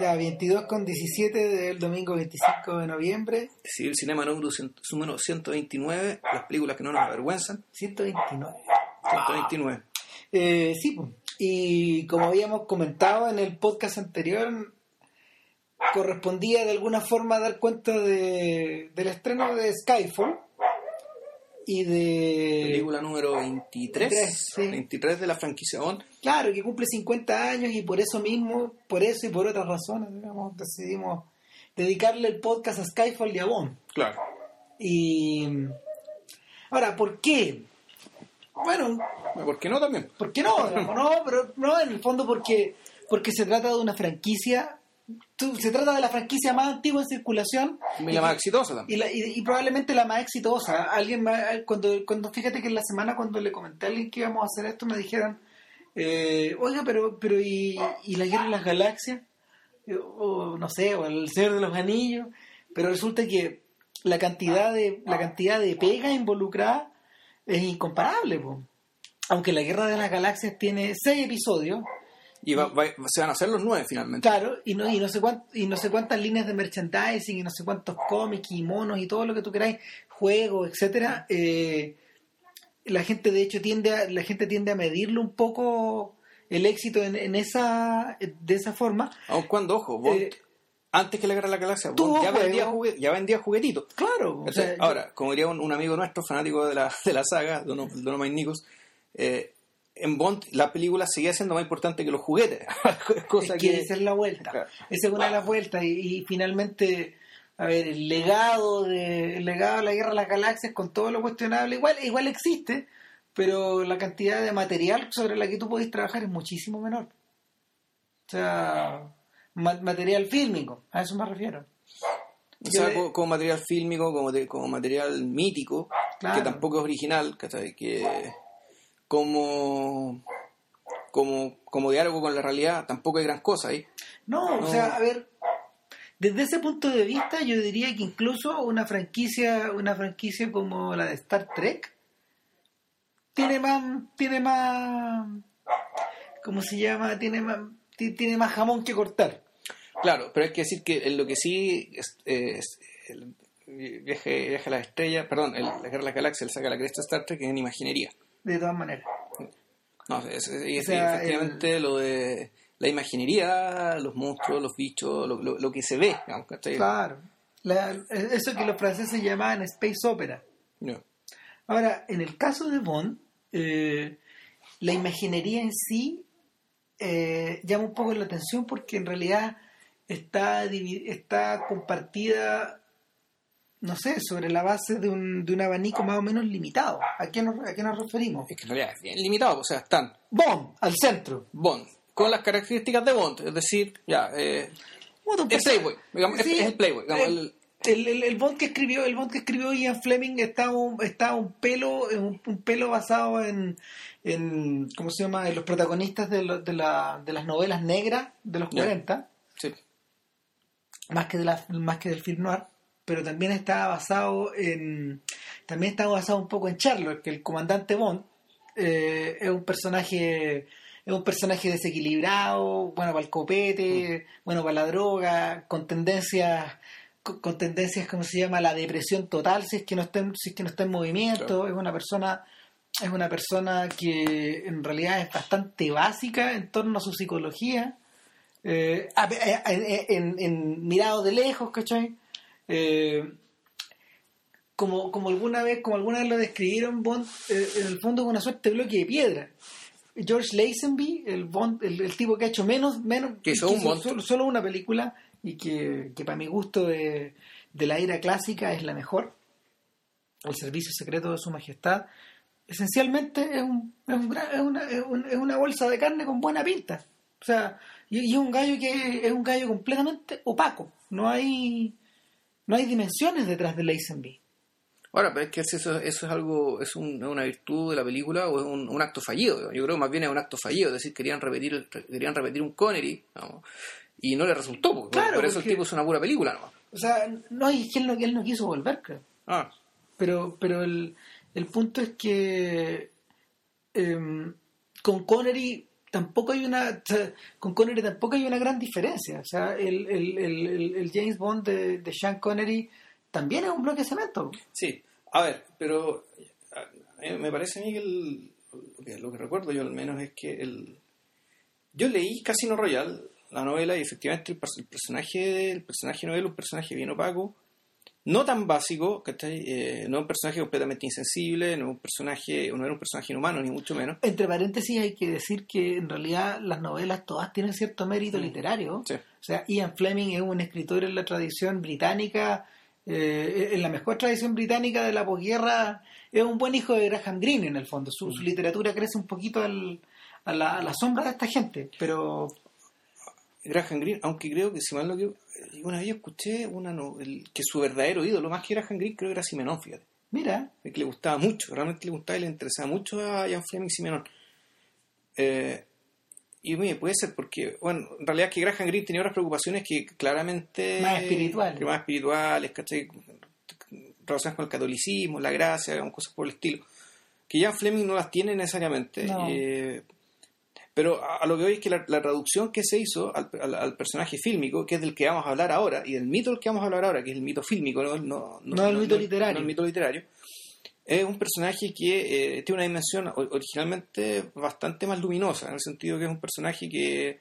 Ya, 22 con 17 del domingo 25 de noviembre. Sí, el cinema número, número 129, las películas que no nos avergüenzan. 129. 129. Eh, sí, y como habíamos comentado en el podcast anterior, correspondía de alguna forma dar cuenta de, del estreno de Skyfall y de... Película número 23. 23, sí. 23 de la franquicia Bond. Claro, que cumple 50 años y por eso mismo, por eso y por otras razones, digamos, decidimos dedicarle el podcast a Skyfall y a Bond. Claro. Y... Ahora, ¿por qué? Bueno, ¿Por qué no también? ¿Por qué no? No, pero no, en el fondo porque, porque se trata de una franquicia, se trata de la franquicia más antigua en circulación Y la más exitosa y, la- y- y probablemente la más exitosa. Alguien me- cuando, cuando fíjate que en la semana cuando le comenté a alguien que íbamos a hacer esto me dijeron, eh, oiga, pero, pero ¿y, y la guerra de las galaxias? O no sé, o el Señor de los Anillos. Pero resulta que la cantidad de, la cantidad de pega involucrada es incomparable, po. Aunque la Guerra de las Galaxias tiene seis episodios, Y va- va- se van a hacer los nueve finalmente. claro, y no, y no sé cuánt- y no sé cuántas líneas de merchandising, y no sé cuántos cómics y monos y todo lo que tú queráis, juegos, etcétera, eh, la gente de hecho tiende a, la gente tiende a medirlo un poco el éxito en, en esa de esa forma. Aun cuando, ojo, Bond, Eh, antes que la guerra de la galaxia, Bond ya vendía, jugue- ya vendía juguetitos. Claro, sea, Ahora, como diría un, un amigo nuestro, fanático de la, de la saga, Dono- Donovan Nichols, eh, en Bond la película seguía siendo más importante que los juguetes. Cosa es que que... esa es la vuelta. Claro. Esa es una de las vueltas. Y, y finalmente, a ver, el legado de el legado de la guerra de las galaxias con todo lo cuestionable, igual, igual existe, pero la cantidad de material sobre la que tú podés trabajar es muchísimo menor. O sea, ma- material fílmico, a eso me refiero. O sea, como, material fílmico, como, de- como material mítico, Claro. que tampoco es original, que como, como, como diálogo con la realidad tampoco hay gran cosa ahí. No, No. o sea, a ver, desde ese punto de vista yo diría que incluso una franquicia, una franquicia como la de Star Trek tiene más, tiene más, ¿cómo se llama? Tiene más, ti- tiene más jamón que cortar. Claro, pero hay que decir que en lo que sí es, es el viaje, viaje a las estrellas, perdón, el, la guerra de las galaxias, el saca la cresta Star Trek es en imaginería. De todas maneras. No, es, es- es- O sea, efectivamente lo de la imaginería, los monstruos, los bichos, lo, lo- lo que se ve, digamos, ¿cachai? Claro. La- eso que los franceses llamaban space opera. No. Ahora, en el caso de Bond, eh, la imaginería en sí eh, llama un poco la atención porque en realidad está, está compartida, no sé, sobre la base de un, de un abanico más o menos limitado. ¿A qué nos, a qué nos referimos? Es que en realidad es bien limitado, o sea, están Bond, al centro. Bond, con las características de Bond, es decir, ya, eh, Bueno, el pues, Playboy, digamos, es- sí, es, el Playboy, digamos, el- el- El, el, el Bond que escribió el Bond que escribió Ian Fleming está un, está un pelo un, un pelo basado en, en cómo se llama en los protagonistas de, lo- de, la, de las novelas negras de los. 40 sí, más que de la, más que del film noir pero también está basado en también está basado un poco en Sherlock que el comandante Bond eh, es un personaje es un personaje desequilibrado bueno para el copete bueno para la droga con tendencias con, con tendencias como se llama la depresión total si es que no está en, si es que no está en movimiento Claro. es una persona es una persona que en realidad es bastante básica en torno a su psicología eh, en mirado de lejos, ¿cachai? Eh, como, como alguna vez, como alguna vez lo describieron, Bond eh, en el fondo es una suerte de bloque de piedra. George Lazenby, el Bond, el, el tipo que ha hecho menos, menos Que hizo un solo, solo una película y que, que para mi gusto de, de la era clásica es la mejor. El servicio secreto de su majestad. Esencialmente es, un, es, un es una, es un- es una bolsa de carne con buena pinta. O sea, y, y es un gallo que es un gallo completamente opaco. No hay no hay dimensiones detrás de Lazenby. Ahora, pero es que eso, eso es algo, es un- una virtud de la película o es un, un acto fallido. Yo creo que más bien es un acto fallido, es decir, querían repetir, querían repetir un Connery digamos, y no le resultó. porque Claro, por eso porque- el tipo es una pura película, ¿no? O sea, no, es que él no, que él no quiso volver, creo. Ah, Pero, pero el, el punto es que em, con Connery tampoco hay una con Connery tampoco hay una gran diferencia. O sea el, el, el, el James Bond de, de, Sean Connery también es un bloque de cemento. Sí. A ver pero me parece a mí que, lo que recuerdo yo al menos es que el yo leí Casino Royale la novela y efectivamente el, personaje el personaje novela un personaje bien opaco no tan básico, eh, no un personaje completamente insensible, no un personaje, no era un personaje inhumano, ni mucho menos. Entre paréntesis hay que decir que en realidad las novelas todas tienen cierto mérito mm. literario. O sea, Ian Fleming es un escritor en la tradición británica, eh, en la mejor tradición británica de la posguerra, es un buen hijo de Graham Greene en el fondo. Su, mm. literatura crece un poquito a, la, a la sombra de esta gente, pero... Graham Greene, aunque creo que si mal no una vez escuché una que su verdadero ídolo, más que era Green, creo que era Simenon, fíjate. Mira. que le gustaba mucho, realmente le gustaba y le interesaba mucho a Jan Fleming Simenon. Eh, y mire, puede ser porque, bueno, en realidad es que Graham Greene tenía otras preocupaciones que claramente... Más espirituales. más espirituales, ¿cachai? Relacionadas con el catolicismo, la gracia, cosas por el estilo. Que Jan Fleming no las tiene necesariamente. Eh, pero a, lo que voy es que la, traducción que se hizo al, personaje fílmico, que es del que vamos a hablar ahora, y del mito del que vamos a hablar ahora, que es el mito fílmico, no, no, no, el mito literario. el mito literario, es un personaje que eh, tiene una dimensión originalmente bastante más luminosa, en el sentido que es un personaje que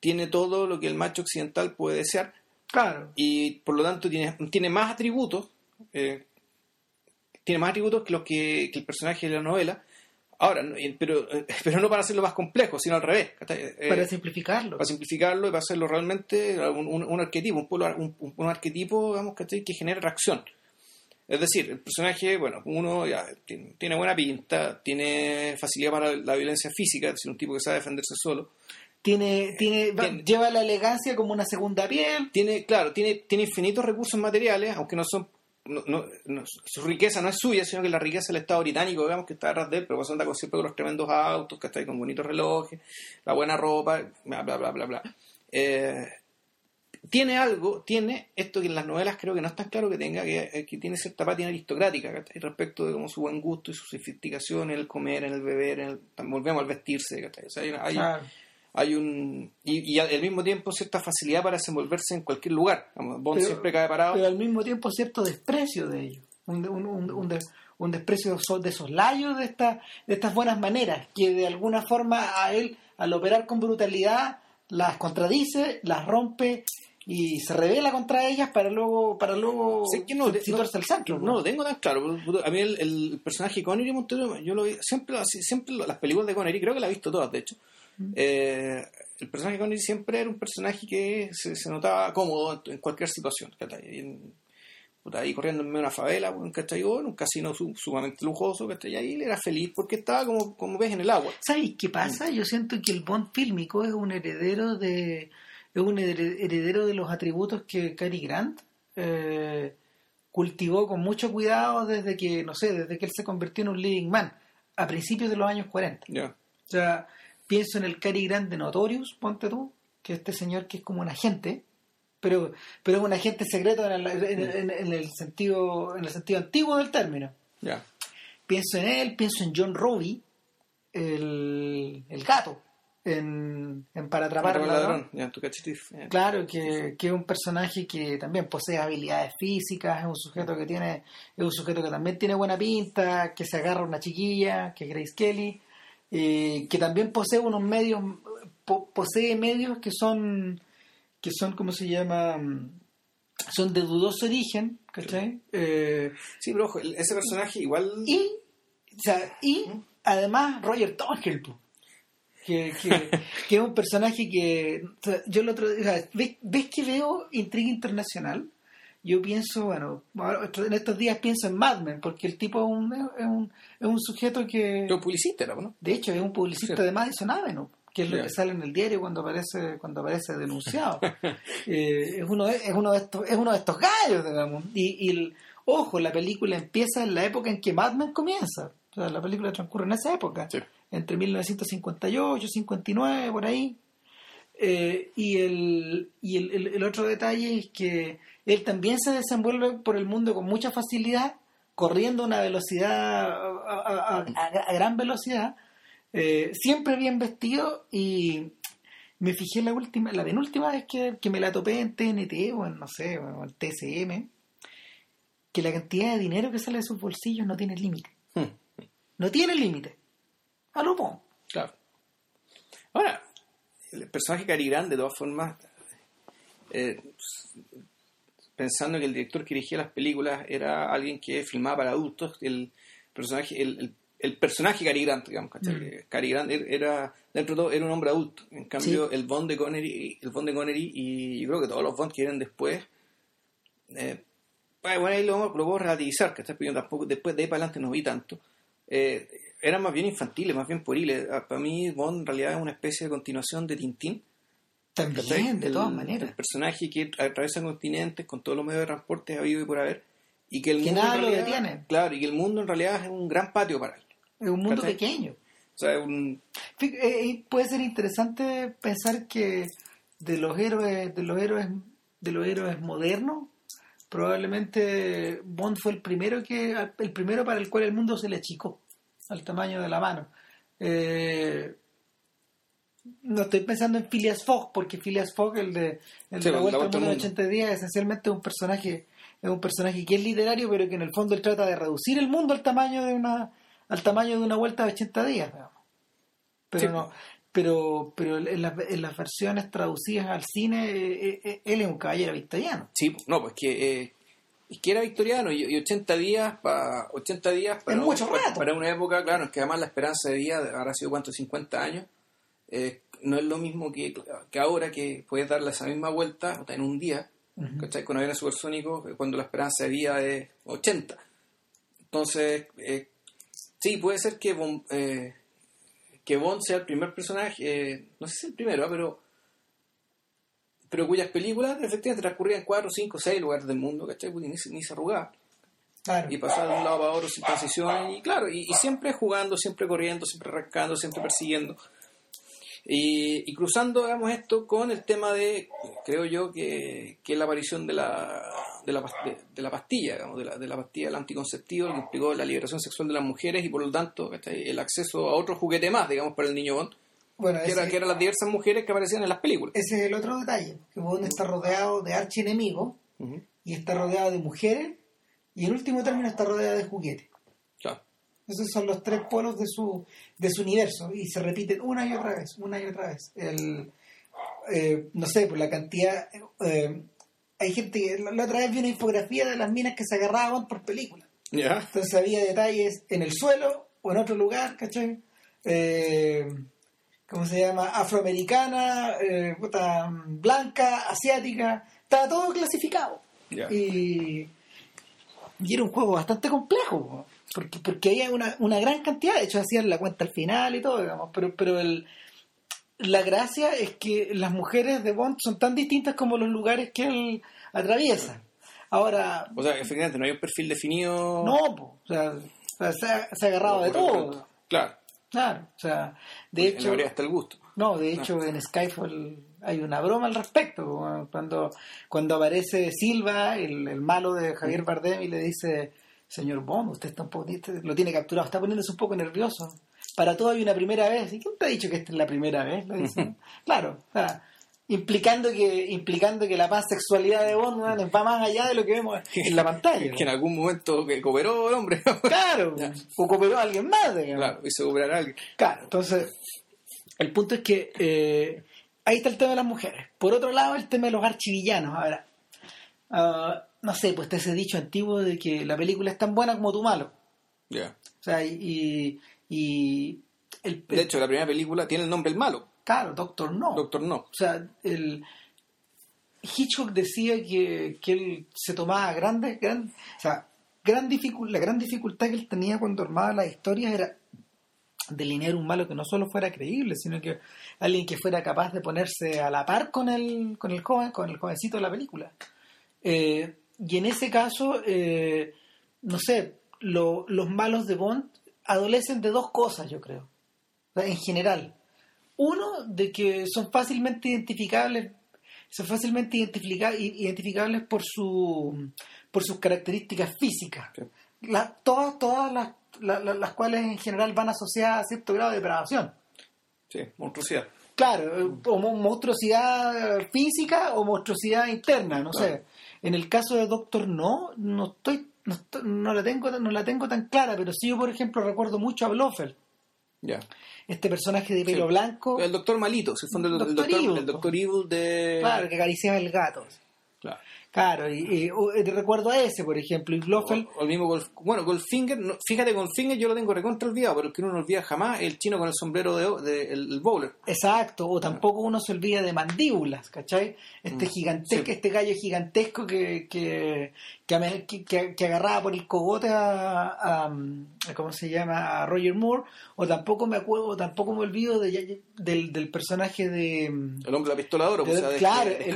tiene todo lo que el macho occidental puede desear. Claro. Y por lo tanto tiene, tiene más atributos, eh, tiene más atributos que los que el personaje de la novela, Ahora, pero, pero no para hacerlo más complejo, sino al revés. Eh, para simplificarlo. Para simplificarlo y para hacerlo realmente un, arquetipo, un, un, arquetipo digamos, que genere reacción. Es decir, el personaje, bueno, uno ya tiene, buena pinta, tiene facilidad para la violencia física, es decir, un tipo que sabe defenderse solo. Tiene, tiene, lleva la elegancia como una segunda piel. Tiene, claro, tiene, tiene infinitos recursos materiales, aunque no son no, su riqueza no es suya, sino que la riqueza del Estado británico, digamos, que está detrás de él, pero pues anda con siempre con los tremendos autos, que está ahí con bonitos relojes, la buena ropa, bla, bla, bla, bla, bla. Eh, tiene algo, tiene esto que en las novelas creo que no es tan claro que tenga, que, tiene cierta pátina aristocrática, respecto de como su buen gusto y su sofisticación en el comer, en el beber, en el, volvemos al vestirse, O sea, hay, hay un y, al mismo tiempo cierta facilidad para desenvolverse en cualquier lugar. Bond siempre cae parado. Pero al mismo tiempo cierto desprecio de ellos, un, un, un, un, desprecio de esos layos de, esta, de estas buenas maneras, que de alguna forma a él, al operar con brutalidad, las contradice, las rompe y se revela contra ellas para luego para luego no, situarse al centro. No, lo tengo tan claro. A mí el, el personaje Connery Montero, yo lo vi, siempre, siempre las películas de Connery, creo que las he visto todas, de hecho eh, el personaje de Connery siempre era un personaje que se, notaba cómodo en, cualquier situación. ahí corriendo en medio de una favela, o en un casino sumamente lujoso, y ahí él era feliz porque estaba como, como ves en el agua. ¿Sabes qué pasa? Yo siento que el Bond fílmico es un heredero de es un heredero de los atributos que Cary Grant eh, cultivó con mucho cuidado desde que, no sé, desde que él se convirtió en un leading man a principios de los años 40. O sea, Pienso en el Cary Grant de Notorious, ponte tú, que este señor que es como un agente, pero, pero es un agente secreto en el, sentido, en el sentido antiguo del término. Pienso en él, pienso en John Roby, el, gato, en, Para atrapar al ladrón. Claro, que, que, es un personaje que también posee habilidades físicas, es un sujeto que tiene, es un sujeto que también tiene buena pinta, que se agarra a una chiquilla, que es Grace Kelly, eh, que también posee unos medios, posee medios que son, que son, ¿cómo se llama? Son de dudoso origen, ¿cachai? Eh, sí, pero ojo, ese personaje igual... Y, y además Roger Tonkel, que, que, es un personaje que yo el otro ¿ves, ¿ves, que veo intriga internacional yo pienso, bueno, en estos días pienso en Mad Men, porque el tipo es un, es un, es un sujeto que... Es un publicista, ¿no? De hecho, es un publicista de Madison Avenue, que es lo que sale en el diario cuando aparece cuando aparece denunciado. Eh, es, uno de, es, uno de estos, es uno de estos gallos, digamos. Y, y ojo, la película empieza en la época en que Mad Men comienza. O sea, la película transcurre en esa época. Entre 1958, 59, por ahí. Eh, y el, y el, el otro detalle es que él también se desenvuelve por el mundo con mucha facilidad, corriendo a una velocidad, a, gran velocidad, Eh, siempre bien vestido y me fijé la última, la penúltima vez que, que me la topé en TNT o en, no sé, o en TSM, que la cantidad de dinero que sale de sus bolsillos no tiene límite. Hmm. No tiene límite. A lo. Claro. Ahora, el personaje Cary Grant, de todas formas, eh, pensando que el director que dirigía las películas era alguien que filmaba para adultos, el personaje, el, el, el personaje Cary Grant, digamos, ¿cachai? Mm. Cary Grant era, dentro de todo, era un hombre adulto. En cambio, Sí. el Bond de Connery, el Bond de Connery, y yo creo que todos los Bond que vienen después, eh, bueno, ahí lo, lo puedo relativizar, que tampoco, después de ahí para adelante no vi tanto. Eh, eran más bien infantiles, más bien pueriles. Ah, Para mí, Bond en realidad es una especie de continuación de Tintín. También, de El- todas maneras. El personaje que atraviesa continentes con todos los medios de transporte habido y por haber. Y que, el Que mundo en nada lo realidad- detiene. Claro, y que el mundo en realidad es un gran patio para él. Es un mundo ¿Cachai? pequeño. O sea, un, eh, y puede ser interesante pensar que de los héroes, de los héroes, de los héroes modernos, probablemente Bond fue el primero que, el primero para el cual el mundo se le achicó al tamaño de la mano. Eh, no estoy pensando en Phileas Fogg, porque Phileas Fogg, el de, el Sí, de la vuelta al mundo en Mundo. 80 días, esencialmente es un personaje, es un personaje que es literario, pero que en el fondo él trata de reducir el mundo al tamaño de una, al tamaño de una vuelta de 80 días. digamos. Pero Sí. no, pero, pero en, las- en las versiones traducidas al cine, eh, eh, él es un caballero victoriano. Sí, no, pues que, eh, era victoriano y, y 80 días para 80 días para, mucho para, rato. para una época, claro, es que además la esperanza de vida habrá sido cuánto 50 años. eh, no es lo mismo que, que ahora que puedes darle esa misma vuelta en un día, Ujú. ¿cachai? Con aviones supersónicos eh, cuando la esperanza de vida es 80. Entonces, eh, sí, puede ser que Bond, eh, que Bond sea el primer personaje, eh, no sé si el primero, pero pero cuyas películas efectivamente transcurrían en 4, 5, 6 lugares del mundo, ¿cachai? Pues Ni, ni se arrugaba. Claro. Y pasaba de un lado para otro sin transición, y claro, y, y siempre jugando, siempre corriendo, siempre arrancando, siempre persiguiendo. Y, y cruzando, digamos, esto con el tema de, creo yo, que, que es la aparición de la, de la, de, de la pastilla, digamos, de la, de la pastilla del anticonceptivo, que implicó la liberación sexual de las mujeres y por lo tanto el acceso a otro juguete más, digamos, para el niño Bond, Bueno, que, era, que eran las diversas mujeres que aparecían en las películas. ese es el otro detalle, que Bond está rodeado de archienemigos Ujú, y está rodeado de mujeres y en último término está rodeado de juguetes. Claro. Esos son los tres polos de su, de su universo y se repiten una y otra vez, una y otra vez. El, eh, no sé, por la cantidad... eh, hay gente que la, la otra vez vi una infografía de las minas que se agarraban por película. Ya. Entonces había detalles en el suelo o en otro lugar, ¿cachai? Eh, ¿Cómo se llama? Afroamericana, eh, blanca, asiática, estaba todo clasificado. Y, y era un juego bastante complejo, po, porque, porque había una, una gran cantidad, de hecho hacían la cuenta al final y todo, digamos, pero, pero el, la gracia es que las mujeres de Bond son tan distintas como los lugares que él atraviesa. Ahora, O sea, efectivamente, no hay un perfil definido. no, po, o sea, se, ha, se ha agarrado de todo. Claro. Claro, o sea, de En hecho, está el gusto. no, de hecho en Skyfall hay una broma al respecto. Cuando, cuando aparece Silva, el, el malo de Javier Bardem, y le dice, señor Bond, usted está un poco, lo tiene capturado, está poniéndose un poco nervioso. Para todo hay una primera vez. ¿Y quién te ha dicho que esta es la primera vez? Dice. claro, o sea, implicando que, implicando que la pansexualidad de Bond va más allá de lo que vemos en la pantalla. Que en algún momento que cooperó el hombre. Claro, o cooperó a alguien más, digamos. claro, hizo cooperar a alguien. Claro, entonces, el punto es que eh, ahí está el tema de las mujeres. Por otro lado, el tema de los archivillanos. Ahora, ah, no sé, pues está ese dicho antiguo de que la película es tan buena como tu malo. Ya. O sea, y, y el, De hecho, la primera película tiene el nombre El Malo, claro, Doctor No. Doctor No. O sea, el Hitchcock decía que, que él se tomaba grandes, gran, o sea, gran la gran dificultad que él tenía cuando armaba las historias era delinear un malo que no solo fuera creíble, sino que alguien que fuera capaz de ponerse a la par con el, con el joven, con el jovencito de la película. Eh, y en ese caso, eh, no sé, lo- los malos de Bond adolecen de dos cosas, yo creo, O sea, en general. Uno, de que son fácilmente identificables, son fácilmente identifica- identificables por su por sus características físicas. Sí. La- todas, todas las la- la- las cuales en general van asociadas a cierto grado de depravación. Sí, monstruosidad. Claro, eh, o mo- monstruosidad física o monstruosidad interna, no Claro. sé. En el caso de Doctor No, no estoy, no, estoy- no la tengo, no la tengo tan clara, pero sí yo, por ejemplo, recuerdo mucho a Blofeld, Ya. este personaje de pelo Sí. blanco, El doctor malito, si fue el, el Doctor doctor, Evil, el doctor Evil de... claro, que acariciaba el gato. Claro. Claro, y, eh, recuerdo a ese, por ejemplo, y Blofeld, O, o el mismo Golf, bueno, Goldfinger, no, fíjate, Goldfinger yo lo tengo recontra olvidado, pero el que uno no olvida jamás el chino con el sombrero de, de- el, el bowler. exacto, o tampoco uno se olvida de mandíbulas, ¿cachai? Este Mm, gigantesco, sí. este gallo gigantesco que, que, que, agarraba por el cogote a, a- a- ¿cómo se llama? a Roger Moore, o tampoco me acuerdo, tampoco me olvido de- del, del personaje de, El hombre de la pistola de oro, De- o sea, de, claro, de- de el-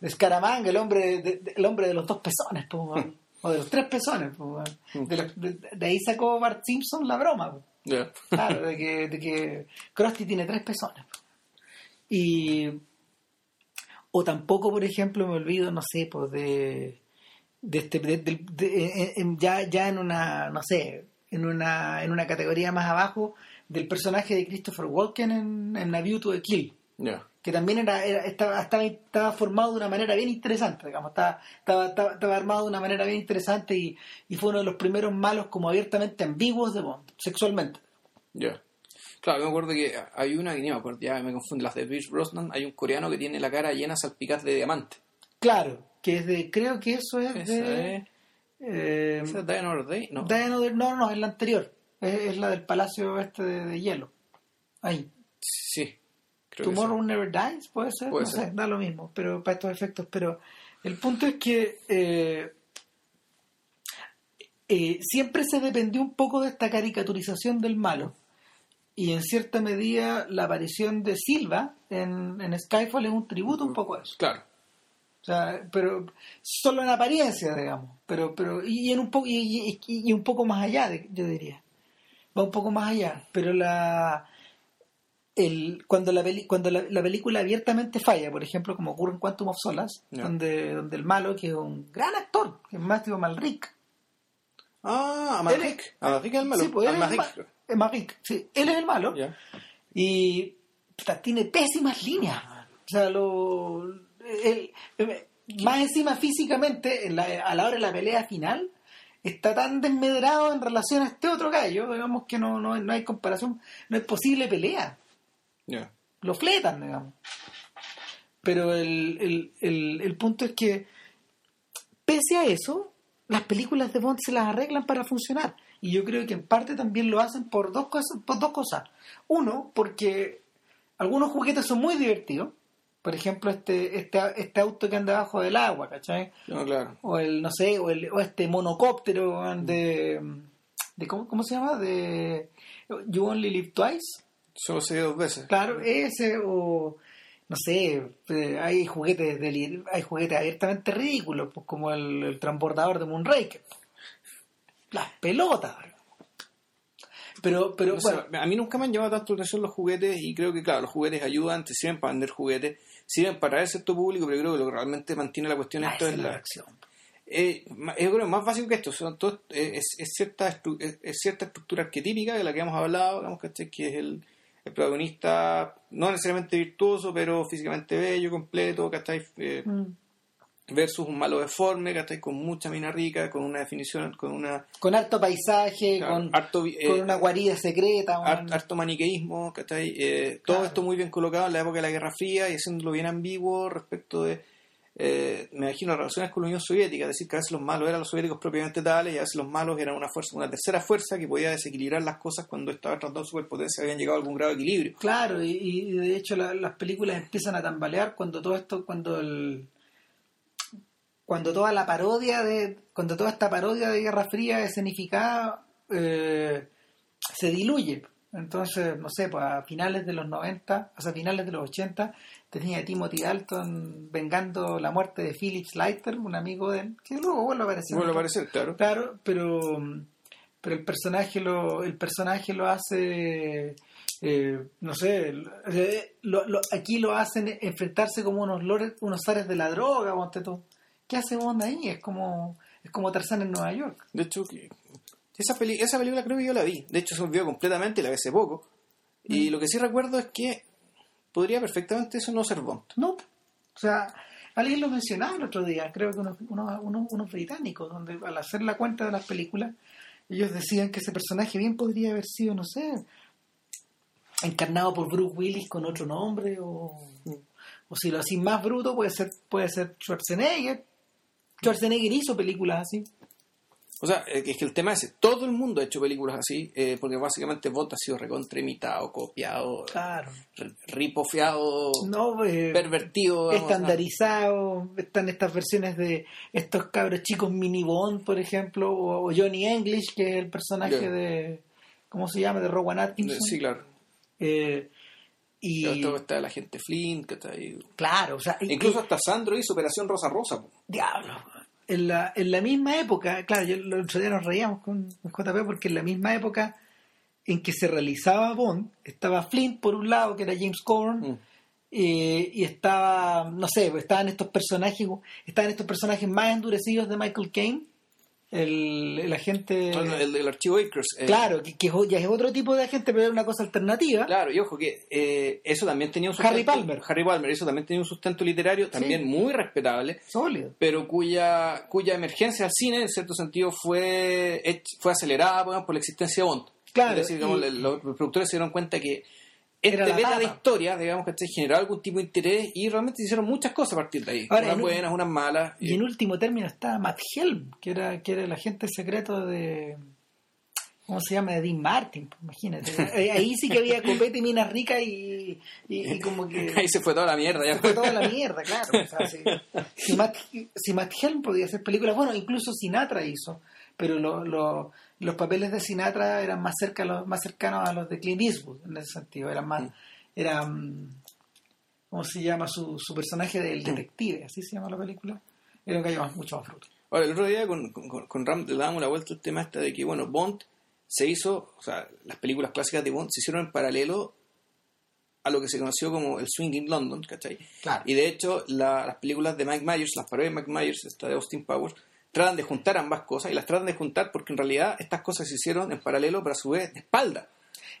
Escaramanga. el hombre el hombre de los dos pezones, po, o de los tres pezones. po, weón. de, los- de- de ahí sacó Bart Simpson la broma. po. Claro, de que, de que Krusty tiene tres pezones. Y. O tampoco, por ejemplo, me olvido, no sé, pues de. De este de- de- de- en- en- ya, ya en una, no sé, en una, en una categoría más abajo del personaje de Christopher Walken en, en A View to a Kill Ya. que también era, era- estaba, estaba, estaba formado de una manera bien interesante, digamos, estaba, estaba, estaba, armado de una manera bien interesante y, y fue uno de los primeros malos como abiertamente ambiguos de Bond, sexualmente. Ya. Claro, me acuerdo que hay una que ni me acuerdo, ya me confundo, las de Pierce Brosnan, hay un coreano que tiene la cara llena salpicadas de diamante. Claro, que es de, creo que eso es Esa de... es... eh, ¿Esa es Diana Day? No. Another- no, no, es la anterior, es, es la del palacio este de, de hielo. Ahí. Sí. Creo Tomorrow. Never Dies, puede ser, Puede no ser. sé, da lo mismo, pero para estos efectos. Pero el punto es que eh, eh, siempre se dependió un poco de esta caricaturización del malo. Y en cierta medida la aparición de Silva en, en Skyfall es un tributo un poco a eso. Claro. O sea, pero solo en apariencia, digamos. Pero, pero, y, en un poco, y, y- y un poco más allá, de- yo diría. Va un poco más allá. Pero la el, cuando la peli- cuando la, la película abiertamente falla, por ejemplo, como ocurre en Quantum of Solace, donde, donde el malo, que es un gran actor, que es Matthew Malrick. Ah, Él Amalric. Amalric es el malo. Sí, pues, él es el Amalric. ma- es Malrick, sí, él es el malo. Ya. Y tiene pésimas líneas. man. O sea, lo, el- más encima físicamente, en la- a la hora de la pelea final, está tan desmedrado en relación a este otro gallo, digamos que no, no, no hay comparación, no es posible pelea. Lo fletan, digamos. Pero el, el, el, el punto es que, pese a eso, las películas de Bond se las arreglan para funcionar. Y yo creo que en parte también lo hacen por dos cosas. Por dos cosas. Uno, porque algunos juguetes son muy divertidos. Por ejemplo, este, este, este auto que anda debajo del agua, ¿cachai? No, claro. O el, no sé, o, el, o este monocóptero de... de ¿cómo, ¿Cómo se llama? De You Only Live Twice. Solo se dos veces. Claro, ese o no sé, eh, hay juguetes de, hay juguetes abiertamente ridículos, pues como el, el transbordador de Moonraker. Las pelotas. Pero pero No sé, bueno, a mí nunca me han llamado tanto la atención los juguetes y creo que, claro, los juguetes ayudan, te sirven para vender juguetes, sirven para atraer cierto público, pero creo que lo que realmente mantiene la cuestión ah, esto es la la... reacción. Eh, yo creo que es más básico que esto, son todo- eh, es, es cierta estru- es, es cierta estructura arquetípica de la que hemos hablado, digamos, ¿cachai? que es el, el protagonista no necesariamente virtuoso, pero físicamente bello, completo, ¿cachai? Eh, Mm. Versus un malo deforme, ¿cachai? con mucha mina rica, con una definición, con una Con harto paisaje, claro, con, harto, vi- eh, con una guarida secreta. weón. harto maniqueísmo, ¿cachai? Eh, todo Claro. esto muy bien colocado en la época de la Guerra Fría y haciéndolo bien ambiguo respecto de, eh, me imagino, las relaciones con la Unión Soviética, es decir, que a veces los malos eran los soviéticos propiamente tales y a veces los malos eran una fuerza, una tercera fuerza que podía desequilibrar las cosas cuando estas otras dos superpotencias habían llegado a algún grado de equilibrio. Claro, y, y de hecho la- las películas empiezan a tambalear cuando todo esto, cuando el cuando toda la parodia de cuando toda esta parodia de Guerra Fría escenificada eh, se diluye. Entonces, no sé, pues a finales de los 90, o sea, a finales de los 80, tenía a Timothy Dalton vengando la muerte de Phillips Leiter, un amigo de él, que luego vuelve a aparecer. Vuelve a aparecer, claro. Claro, pero, pero el personaje lo, el personaje lo hace, eh, no sé, lo- lo- aquí lo hacen enfrentarse como unos lores, unos ares de la droga, ponte tú. ¿Qué hace Bond ahí? Es como, es como Tarzán en Nueva York. De hecho, Esa, peli esa película creo que yo la vi. De hecho, se olvidó completamente, la vi hace poco. Y lo que sí recuerdo es que podría perfectamente eso no ser Bond. No. O sea, alguien lo mencionaba el otro día, creo que unos, unos, unos, unos británicos, donde al hacer la cuenta de las películas, ellos decían que ese personaje bien podría haber sido, no sé, encarnado por Bruce Willis con otro nombre, o, o si lo así más bruto, puede ser, puede ser Schwarzenegger. Schwarzenegger hizo películas así. O sea, es que el tema es, todo el mundo ha hecho películas así, eh, porque básicamente Bond ha sido recontraimitado, copiado, Claro. ripofeado, No, eh, pervertido. estandarizado. Están estas versiones de estos cabros chicos mini Bond, por ejemplo, o, o Johnny English, que es el personaje de. ¿Cómo se llama? De Rowan Atkinson. Sí, claro. Eh, y. Esto está la gente Flint, que está ahí. Claro, o sea. Incluso y- hasta Sandro hizo Operación Rosa Rosa. po. Diablo. En la, en la misma época, claro, yo el otro día nos reíamos con, con JP porque en la misma época en que se realizaba Bond, estaba Flint por un lado, que era James Corn, Mm. eh, y estaba, no sé, estaban estos personajes, estaban estos personajes más endurecidos de Michael Caine, el, el agente, no, el archivo eh, claro, que, que ya es otro tipo de agente, pero era una cosa alternativa. Claro, y ojo que eh, eso también tenía un Harry sustento. Palmer. Harry Palmer, eso también tenía un sustento literario, también muy respetable, Sólido. pero cuya, cuya emergencia al cine, en cierto sentido, fue, fue acelerada digamos, por la existencia de Bond. Claro, Es decir, digamos, y- los productores se dieron cuenta que este Era la beta de historia, digamos, que generó algún tipo de interés y realmente se hicieron muchas cosas a partir de ahí. Ahora, unas en un- buenas, unas malas. Y en último término está Matt Helm, que era, que era el agente secreto de. ¿Cómo se llama? De Dean Martin, pues, imagínate. Ahí sí que había copete y minas ricas y, y, y como que. Ahí se fue toda la mierda. Ya fue toda la mierda, claro. O sea, si, si Matt, si Matt Helm podía hacer películas, bueno, incluso Sinatra hizo, pero lo- lo- los papeles de Sinatra eran más, cerca, los- más cercanos a los de Clint Eastwood, en ese sentido. Eran más. Eran. ¿Cómo se llama? Su, su personaje del detective, así se llama la película. Era un gallo más, mucho más fruto. Ahora, el otro día con, con, con Ram le dábamos la vuelta al tema este de que, bueno, Bond se hizo, o sea, las películas clásicas de Bond se hicieron en paralelo a lo que se conoció como el Swing in London, ¿cachai? Claro. Y de hecho, la- las películas de Mike Myers, las parodias de Mike Myers, esta de Austin Powers, tratan de juntar ambas cosas y las tratan de juntar porque en realidad estas cosas se hicieron en paralelo, pero a su vez de espalda.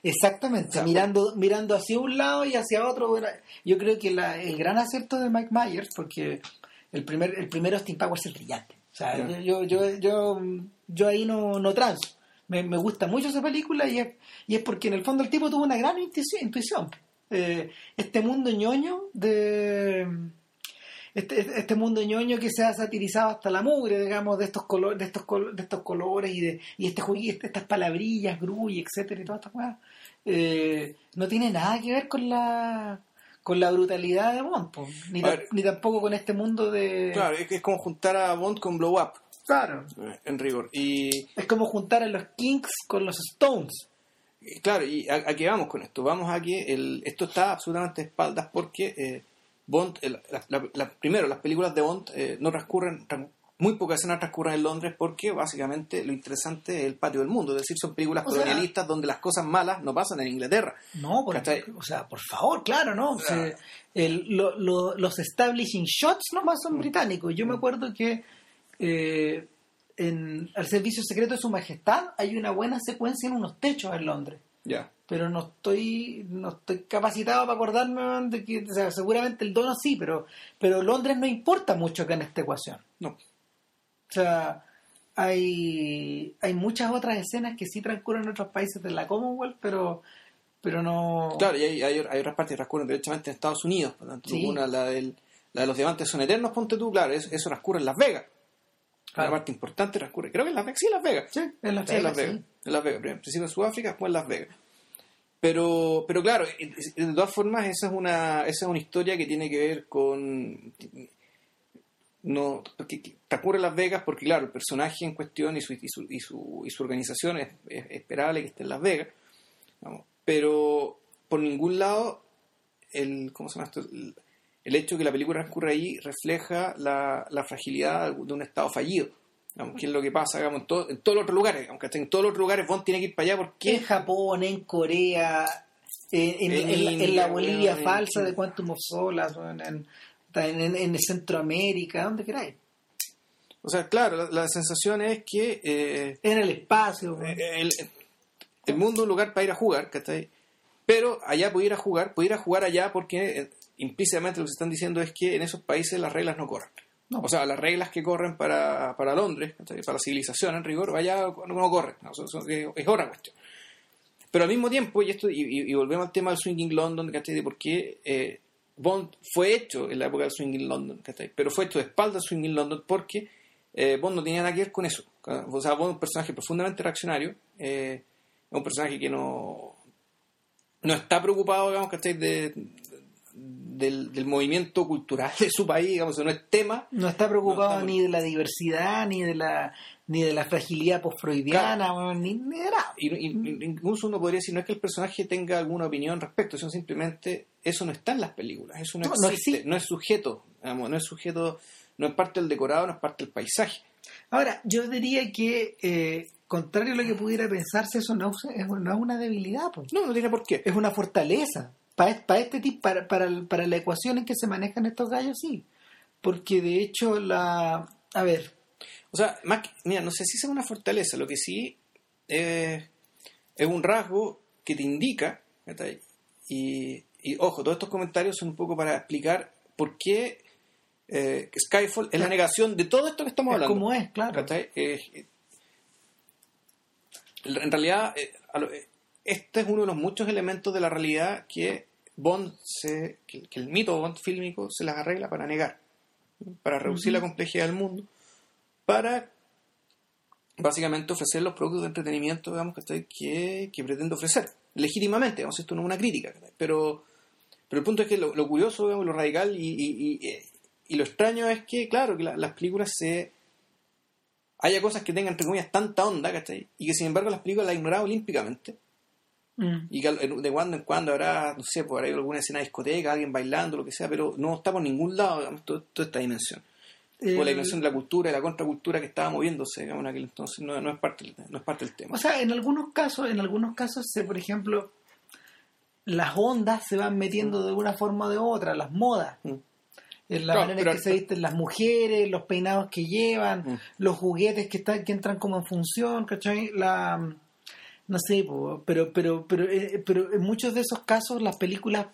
Exactamente, O sea, mirando, mirando hacia un lado y hacia otro. Yo creo que la- el gran acierto de Mike Myers, porque el primer, el primero Austin Powers es brillante. O sea, Ya. yo, yo, yo, yo ahí no, no transo. Me, me gusta mucho esa película y es, y es porque en el fondo el tipo tuvo una gran intuición. intuición. Eh, este mundo ñoño de este, este mundo ñoño que se ha satirizado hasta la mugre, digamos, de estos colores, de estos col- de estos colores y de y este juegui- estas palabrillas, gruy, etcétera y todas estas cosas, eh, no tiene nada que ver con la con la brutalidad de Bond, po, ni, A ta- ver. ni tampoco con este mundo de Claro, es, es como juntar a Bond con Blow Up, Claro. eh, en rigor. Y, Es como juntar a los Kings con los Stones. claro, ¿y a, a qué vamos con esto? Vamos a que el, esto está absolutamente de espaldas porque eh, Bond, el- la- primero, las películas de Bond eh, no transcurren, tran- muy pocas escenas transcurren en Londres porque básicamente lo interesante es el patio del mundo, es decir, son películas O sea- colonialistas donde las cosas malas no pasan en Inglaterra. No, por, o sea, por favor, claro, ¿no? O sea, el- lo- lo- los establishing shots nomás son británicos. Yo me acuerdo que eh, en al servicio secreto de su majestad hay una buena secuencia en unos techos en Londres. Ya. Pero no estoy no estoy capacitado para acordarme de que, o sea, seguramente el dono sí, pero, pero Londres no importa mucho acá en esta ecuación. No. O sea, hay, hay muchas otras escenas que sí transcurren en otros países de la Commonwealth, pero, pero no... Claro, y hay, hay, hay otras partes que transcurren directamente en Estados Unidos. Por tanto, Sí. una, la, del, la de los diamantes son eternos, ponte tú, claro, eso, eso transcurre en Las Vegas. Claro. Una parte importante transcurre, creo que en Las Vegas, sí, en Las Vegas. Sí, en Las Sí, en Vegas, Las Vegas. sí. En Las Vegas. Primero, principio en Sudáfrica, después en Las Vegas. Pero, pero claro, de todas formas, esa es una, esa es una historia que tiene que ver con. No, que, que transcurre en Las Vegas porque, claro, el personaje en cuestión y su, y su, y su, y su organización es, es esperable que esté en Las Vegas. vamos. Pero por ningún lado, el, ¿cómo se llama esto? El, el hecho de que la película transcurre ahí refleja la, la fragilidad de un Estado fallido. Digamos, que es lo que pasa digamos, en, todo- en todos los otros lugares. Aunque en todos los otros lugares Bond tiene que ir para allá porque En Japón, en Corea, en, En en la- la Bolivia falsa de Quantum of Solace, en Centroamérica, donde queráis. O sea, claro, la, la sensación es que eh, En el espacio. eh, el, el mundo es un lugar para ir a jugar, ¿cachai? Pero allá pudiera jugar, pudiera jugar allá porque eh, implícitamente lo que se están diciendo es que en esos países las reglas no corren. No. O sea, las reglas que corren para, para Londres, para la civilización en rigor, allá no, no corren. ¿no? Es otra cuestión. Pero al mismo tiempo, y esto y, volvemos al tema del Swinging London, ¿cachai? De por qué eh, Bond fue hecho en la época del Swinging London, ¿cachai? Pero fue hecho de espaldas al Swinging London porque eh, Bond no tenía nada que ver con eso. O sea, Bond es un personaje profundamente reaccionario, eh, es un personaje que no, no está preocupado, digamos, ¿cachai? De, del, del movimiento cultural de su país, digamos, no es tema. No está preocupado No está- ni de la diversidad, ni de la ni de la fragilidad post-freudiana, weón, ni, ni de nada. Y, y- incluso uno podría decir, no es que el personaje tenga alguna opinión al respecto, sino simplemente eso no está en las películas, eso no, existe, no es sujeto, digamos, no es sujeto, no es parte del decorado, no es parte del paisaje. Ahora, yo diría que, eh, contrario a lo que pudiera pensarse, eso no es, es- no es una debilidad, pues. No, no tiene por qué. es una fortaleza. Para, para este tipo, para, para, para la ecuación en que se manejan estos gallos, sí. Porque de hecho, la. A ver, O sea, más que- mira, no sé si es una fortaleza, lo que sí eh, es un rasgo que te indica, y, y ojo, todos estos comentarios son un poco para explicar por qué eh, Skyfall es la negación de todo esto que estamos es hablando. como es, claro. Eh, en realidad, eh, a lo- eh, este es uno de los muchos elementos de la realidad que Bond se, que, que el mito Bond fílmico se las arregla para negar, para reducir la complejidad del mundo, para básicamente ofrecer los productos de entretenimiento digamos, ¿cachai? que, que pretende ofrecer, legítimamente, digamos, esto no es una crítica, pero, pero el punto es que lo, lo curioso, digamos, lo radical y, y- y, y lo extraño es que, claro, que la- las películas se haya cosas que tengan, entre comillas, tanta onda, ¿cachai? Y que sin embargo las películas las han ignorado olímpicamente. Mm. Y de cuando en cuando habrá, no sé, por ahí alguna escena de discoteca, alguien bailando, lo que sea, pero no está por ningún lado, digamos, toda esta dimensión. O la El- dimensión de la cultura y la contracultura que estaba moviéndose, digamos, en aquel entonces, no, no es, parte, no es parte del tema. O sea, en algunos casos, en algunos casos, se, por ejemplo, las ondas se van metiendo de una forma o de otra, las modas. Mm. En la Claro, manera en que se visten las mujeres, los peinados que llevan, Mm. los juguetes que están que entran como en función, ¿cachai? La no sé, po, pero pero pero eh, pero en muchos de esos casos las películas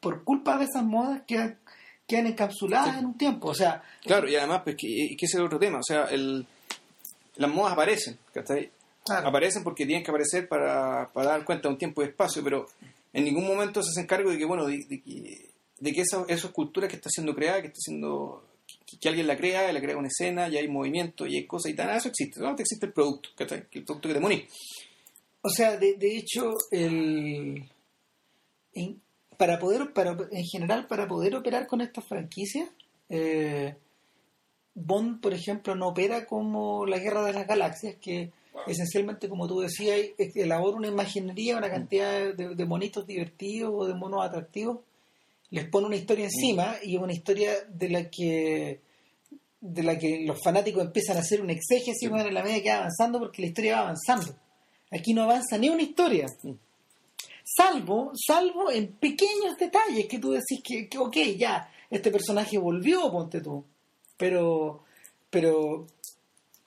por culpa de esas modas quedan, quedan encapsuladas Sí. en un tiempo, o sea, Claro, y además, pues, que, que ese es el otro tema, o sea, el, las modas aparecen, ¿cachai? claro, aparecen porque tienen que aparecer para, para dar cuenta de un tiempo y espacio, pero en ningún momento se hacen cargo de que, bueno, de, de que, de que esa, esa que está siendo creada, que está siendo que, que alguien la crea, la crea una escena, y hay movimiento, y hay cosas y tal, nada, eso existe, solamente existe el producto, ¿cachai? El producto que te monís. O sea, de, de hecho, el, en- para poder, para, en general, para poder operar con estas franquicias, eh, Bond, por ejemplo, no opera como la Guerra de las Galaxias, que esencialmente, como tú decías, elabora una imaginería, una cantidad de, de monitos divertidos o de monos atractivos, les pone una historia encima y una historia de la que de la que los fanáticos empiezan a hacer un exégesis en la medida que va avanzando porque la historia va avanzando. Aquí no avanza ni una historia. Salvo, salvo en pequeños detalles que tú decís que, que ok, ya, este personaje volvió, ponte tú. Pero, pero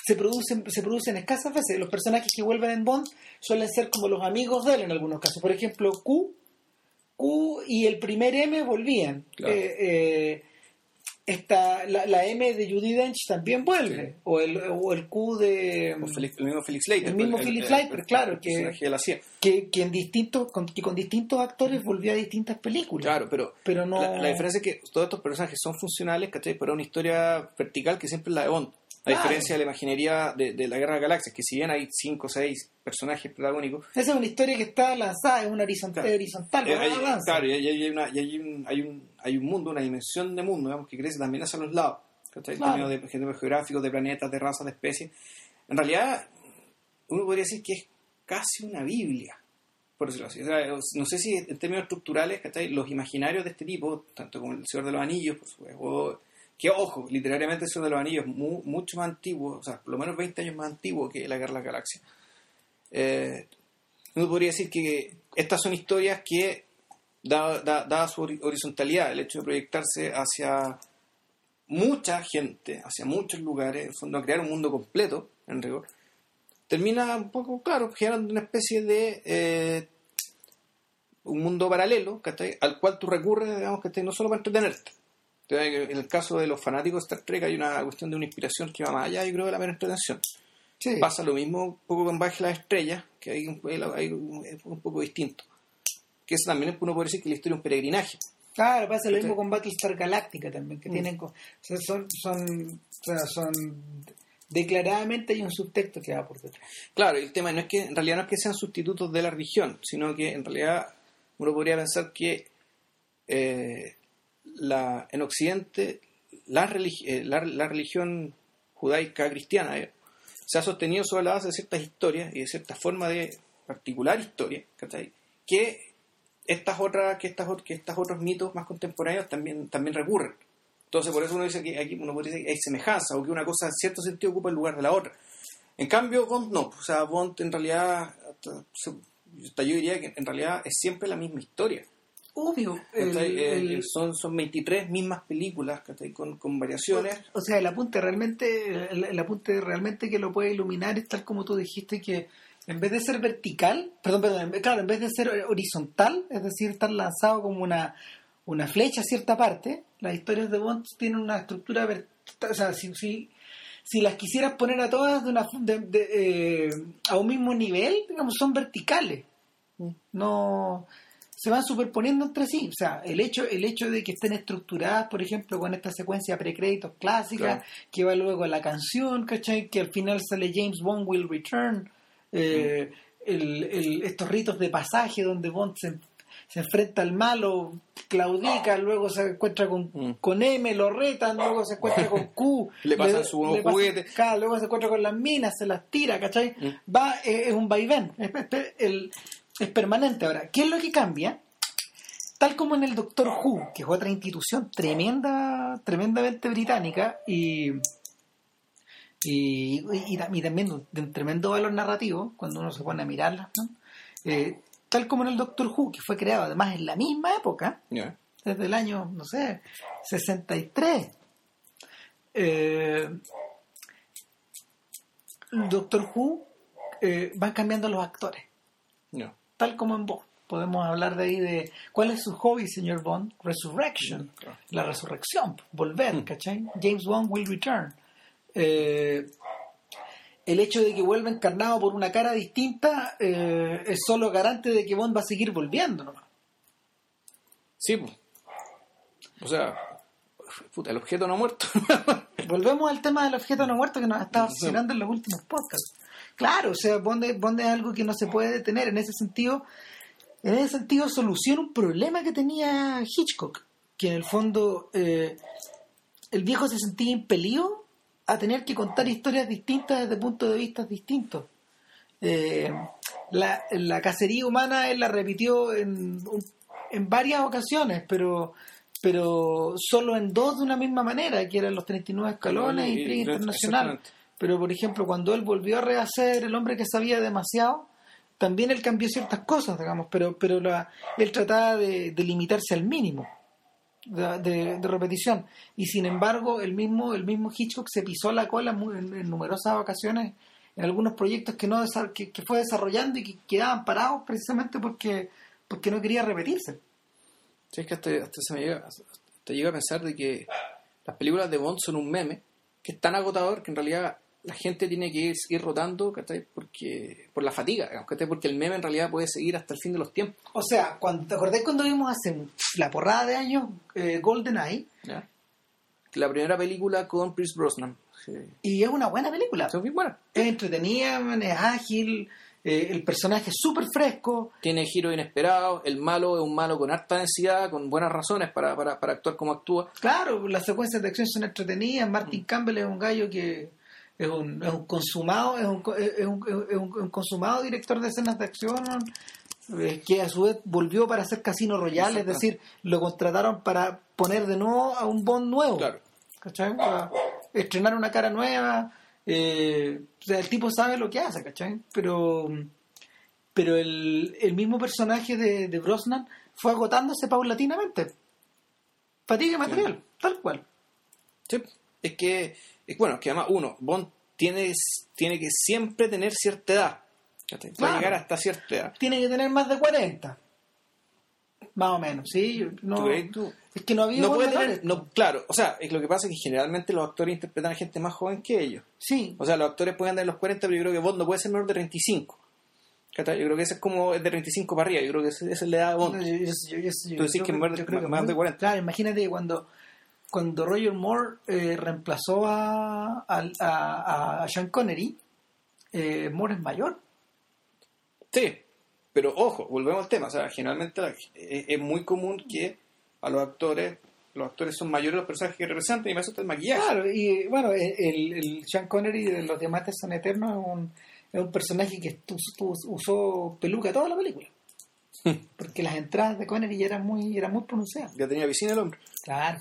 se producen, se producen escasas veces. Los personajes que vuelven en Bond suelen ser como los amigos de él en algunos casos. Por ejemplo, Q, Q y el primer M volvían. Claro. Eh, eh, esta, la, la M de Judy Dench también vuelve. Sí. O, el, o el Q de... O Felix- el mismo Felix Leiter. El mismo pues, Felix Leiter, claro, el que- que, que en distintos con, que con distintos actores volvió a distintas películas. Claro, pero, Pero no- la, la diferencia es que todos estos personajes son funcionales, ¿cachai? Pero una historia vertical que siempre es la de Bond. A Claro. diferencia de la imaginería de, de la Guerra de Galaxias, que si bien hay cinco o seis personajes protagónicos, Esa es una historia que está lanzada, es una horizontal, Claro. horizontal eh, hay, claro, y hay, hay una- y hay un, hay, un, hay un mundo, una dimensión de mundo, digamos, que crece también hacia los lados. ¿cachai? En Claro. términos de, en términos geográficos, de planetas, de razas, de especies. En realidad, uno podría decir que es casi una Biblia, por decirlo así. O sea, no sé si en términos estructurales, ¿cachai? los imaginarios de este tipo, tanto como el Señor de los Anillos, por supuesto, o- que ojo, literariamente el Señor de los Anillos es mu- mucho más antiguo, o sea, por lo menos 20 años más antiguo que la Guerra de las Galaxias. Eh, uno podría decir que estas son historias que, dada da, dada su hori- horizontalidad, el hecho de proyectarse hacia mucha gente hacia muchos lugares, en fondo a crear un mundo completo, en rigor, termina un poco, claro, generando una especie de eh, un mundo paralelo, ¿cachai? Al cual tú recurres, digamos, que no solo para entretenerte. En el caso de los fanáticos de Star Trek hay una cuestión de una inspiración que va más allá, yo creo, de la mera entretención. Sí. Pasa lo mismo un poco con Baje las Estrellas, que hay, un- hay un, es un poco distinto. Que eso también uno puede decir que la historia es un peregrinaje. Claro, pasa lo mismo con Battlestar Galactica también, que Mm. tienen o sea, son, son, o sea, son declaradamente hay un subtexto que va por detrás. Claro, y el tema no es que en realidad no es que sean sustitutos de la religión, sino que en realidad uno podría pensar que eh, la, en Occidente la, religi- eh, la, la religión judaica cristiana eh, se ha sostenido sobre la base de ciertas historias y de cierta forma de particular historia, ¿cachai? que estas otras que estas que estos otros mitos más contemporáneos también también recurren. Entonces por eso uno dice que aquí uno podría decir que hay semejanza o que una cosa en cierto sentido ocupa el lugar de la otra. En cambio, Bond no. O sea, Bond en realidad, hasta, yo diría que en realidad es siempre la misma historia. Obvio. Eh, el- son, son 23 mismas películas. Con, con variaciones. O sea, el apunte realmente, el, el apunte realmente que lo puede iluminar es tal como tú dijiste que en vez de ser vertical, perdón, perdón, claro, en vez de ser horizontal, es decir, estar lanzado como una, una flecha a cierta parte, las historias de Bond tienen una estructura vertical, o sea, si, si, si las quisieras poner a todas de una, de- de, eh, a un mismo nivel, digamos, son verticales. No se van superponiendo entre sí. O sea, el hecho, el hecho de que estén estructuradas, por ejemplo, con esta secuencia precréditos clásica, Claro. que va luego a la canción, ¿cachai? Que al final sale James Bond Will Return, eh, el- el- estos ritos de pasaje donde Bond se, se enfrenta al malo, claudica, luego se encuentra con, Mm. con M, lo retan, luego se encuentra con Q, Le pasan su le pasan- juguete. claro, luego se encuentra con las minas, se las tira, ¿cachai? Mm. Va, eh, es un vaivén, es, es- el- es permanente. Ahora, ¿qué es lo que cambia? Tal como en el Doctor Who, que es otra institución tremenda, tremendamente británica y, y, y, tam- y también de un tremendo valor narrativo cuando uno se pone a mirarlas, ¿no? Eh, tal como en el Doctor Who, que fue creado además en la misma época, desde el año, no sé, 63. Eh, Doctor Who eh, van cambiando los actores, tal como en Bond. Podemos hablar de ahí de cuál es su hobby, señor Bond. Resurrection, Claro. la resurrección, volver, Mm. ¿cachai? James Bond will return. Eh, el hecho de que vuelva encarnado por una cara distinta eh, es solo garante de que Bond va a seguir volviendo nomás. Sí, pues. O sea, puta, el objeto no muerto. Volvemos al tema del objeto no muerto que nos ha estado obsesionando en los últimos podcasts. Claro, o sea, Bond es, Bond es algo que no se puede detener. En ese sentido, en ese sentido soluciona un problema que tenía Hitchcock, que en el fondo eh, el viejo se sentía impelido a tener que contar historias distintas desde puntos de vista distintos. Eh, la, la cacería humana él la repitió en, en varias ocasiones, pero pero solo en dos de una misma manera, que eran los 39 escalones y Intriga y- Internacional. Pero, por ejemplo, cuando él volvió a rehacer El hombre que sabía demasiado, también él cambió ciertas cosas, digamos, pero, pero la- él trataba de, de limitarse al mínimo de, repetición. Y sin embargo, el mismo, el mismo Hitchcock se pisó la cola en, en numerosas ocasiones en algunos proyectos que, no que, que fue desarrollando y que quedaban parados precisamente porque, porque no quería repetirse. Sí, es que hasta, hasta se me llega, hasta llega a pensar de que las películas de Bond son un meme que es tan agotador que en realidad la gente tiene que ir, ir rotando ¿cachai? porque por la fatiga, ¿cachai? porque el meme en realidad puede seguir hasta el fin de los tiempos. O sea, cuando, ¿te acordás cuando vimos hace la porrada de años eh, GoldenEye? ¿ya? La primera película con Chris Brosnan. Sí. Y es una buena película. Son bien buenas. Es entretenida, es ágil, eh, el personaje es súper fresco. Tiene giros inesperados, el malo es un malo con harta densidad, con buenas razones para, para, para actuar como actúa. Claro, las secuencias de acción son entretenidas. Martin Campbell es un gallo que es un, es un consumado, es un, es un, es un- consumado director de escenas de acción que a su vez volvió para hacer Casino Royale, es decir, lo contrataron para poner de nuevo a un Bond nuevo. Claro. ¿cachai? Para estrenar una cara nueva. eh, o sea, el tipo sabe lo que hace, ¿cachai? Pero, pero el, el mismo personaje de, de Brosnan fue agotándose paulatinamente. Fatiga material, tal cual. Sí, es que, bueno, que además, uno, Bond tiene, tiene que siempre tener cierta edad. Puede Claro. llegar hasta cierta edad. Tiene que tener más de 40. Más o menos, sí. No, ¿Tú crees tú? Es que no había No puede tener, no, claro, o sea, es lo que pasa es que generalmente los actores interpretan a gente más joven que ellos. Sí, O sea, los actores pueden andar en los 40, pero yo creo que Bond no puede ser menor de 35. ¿Cachai? Yo creo que ese es como es de 35 para arriba. Yo creo que esa es la edad de Bond. yo- yo- Tú decís creo que más que más de muy- 40. Claro, imagínate cuando, cuando Roger Moore eh, reemplazó a, a, a- a Sean Connery, eh, Moore es mayor. Sí, pero ojo, volvemos al tema. O sea, generalmente es, es muy común que a los actores, los actores son mayores los personajes que representan y me asusta el maquillaje. Claro, y bueno, el, el Sean Connery de Los Diamantes son Eternos es un, es un personaje que estu- usó peluca toda la película. Porque las entradas de Connery ya eran muy, eran muy pronunciadas. Ya tenía piscina el hombre. Claro.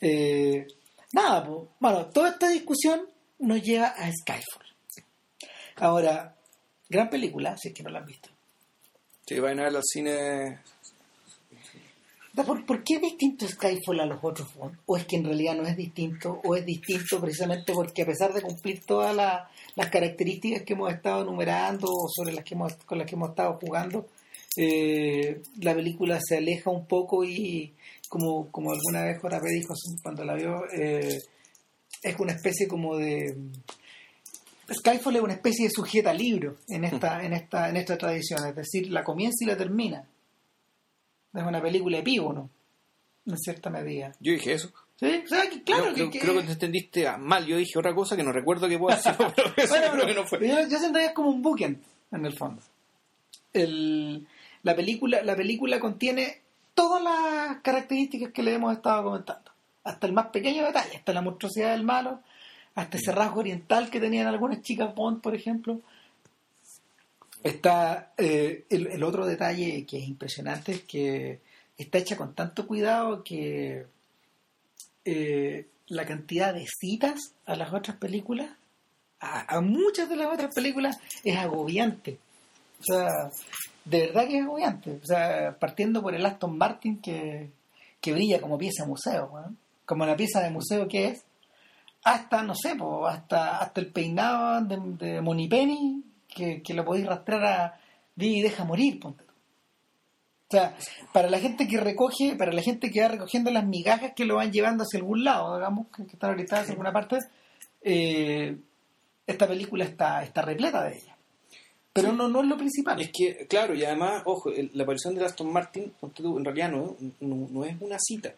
Eh, nada, pues, bueno, toda esta discusión nos lleva a Skyfall. Ahora, gran película, si es que no la han visto. Sí, vayan a verla al cine. ¿Por, por qué es distinto Skyfall a los otros? ¿O es que en realidad no es distinto? ¿O es distinto precisamente porque a pesar de cumplir todas la- las características que hemos estado enumerando o sobre las que hemos, con las que hemos estado jugando, eh, la película se aleja un poco y como, como alguna vez JP dijo cuando la vio, eh, es una especie como de... Skyfall es una especie de sujeta libro en esta, en esta, en esta tradición, es decir, la comienza y la termina. Es una película epígono, en cierta medida. Yo dije eso. Sí, o sea, que claro Yo que, creo, que- creo que te entendiste mal. Yo dije otra cosa que no recuerdo que puedo decir, pero eso Bueno, yo creo pero que no fue. Yo, yo que es como un bookend, en el fondo. El- la, película, la película contiene todas las características que le hemos estado comentando. Hasta el más pequeño detalle, hasta la monstruosidad del malo, hasta ese rasgo oriental que tenían algunas chicas Bond, por ejemplo. Está eh, el, otro detalle que es impresionante es que está hecha con tanto cuidado que eh, la cantidad de citas a las otras películas, a muchas de las otras películas, es agobiante. O sea, de verdad que es agobiante. O sea, partiendo por el Aston Martin que, que brilla como pieza de museo, ¿no? como la pieza de museo que es, hasta, no sé, po, hasta, hasta el peinado de, de Monipenny, que, que lo podéis rastrear a Vive y deja morir, ponte. O sea, para la gente que recoge, para la gente que va recogiendo las migajas que lo van llevando hacia algún lado, digamos, que, están orientadas hacia alguna parte, eh, esta película está, está repleta de ella. Pero no, no es lo principal. Es que, claro, y además, ojo, el- la aparición de Aston Martin, en realidad no, no, no es una cita.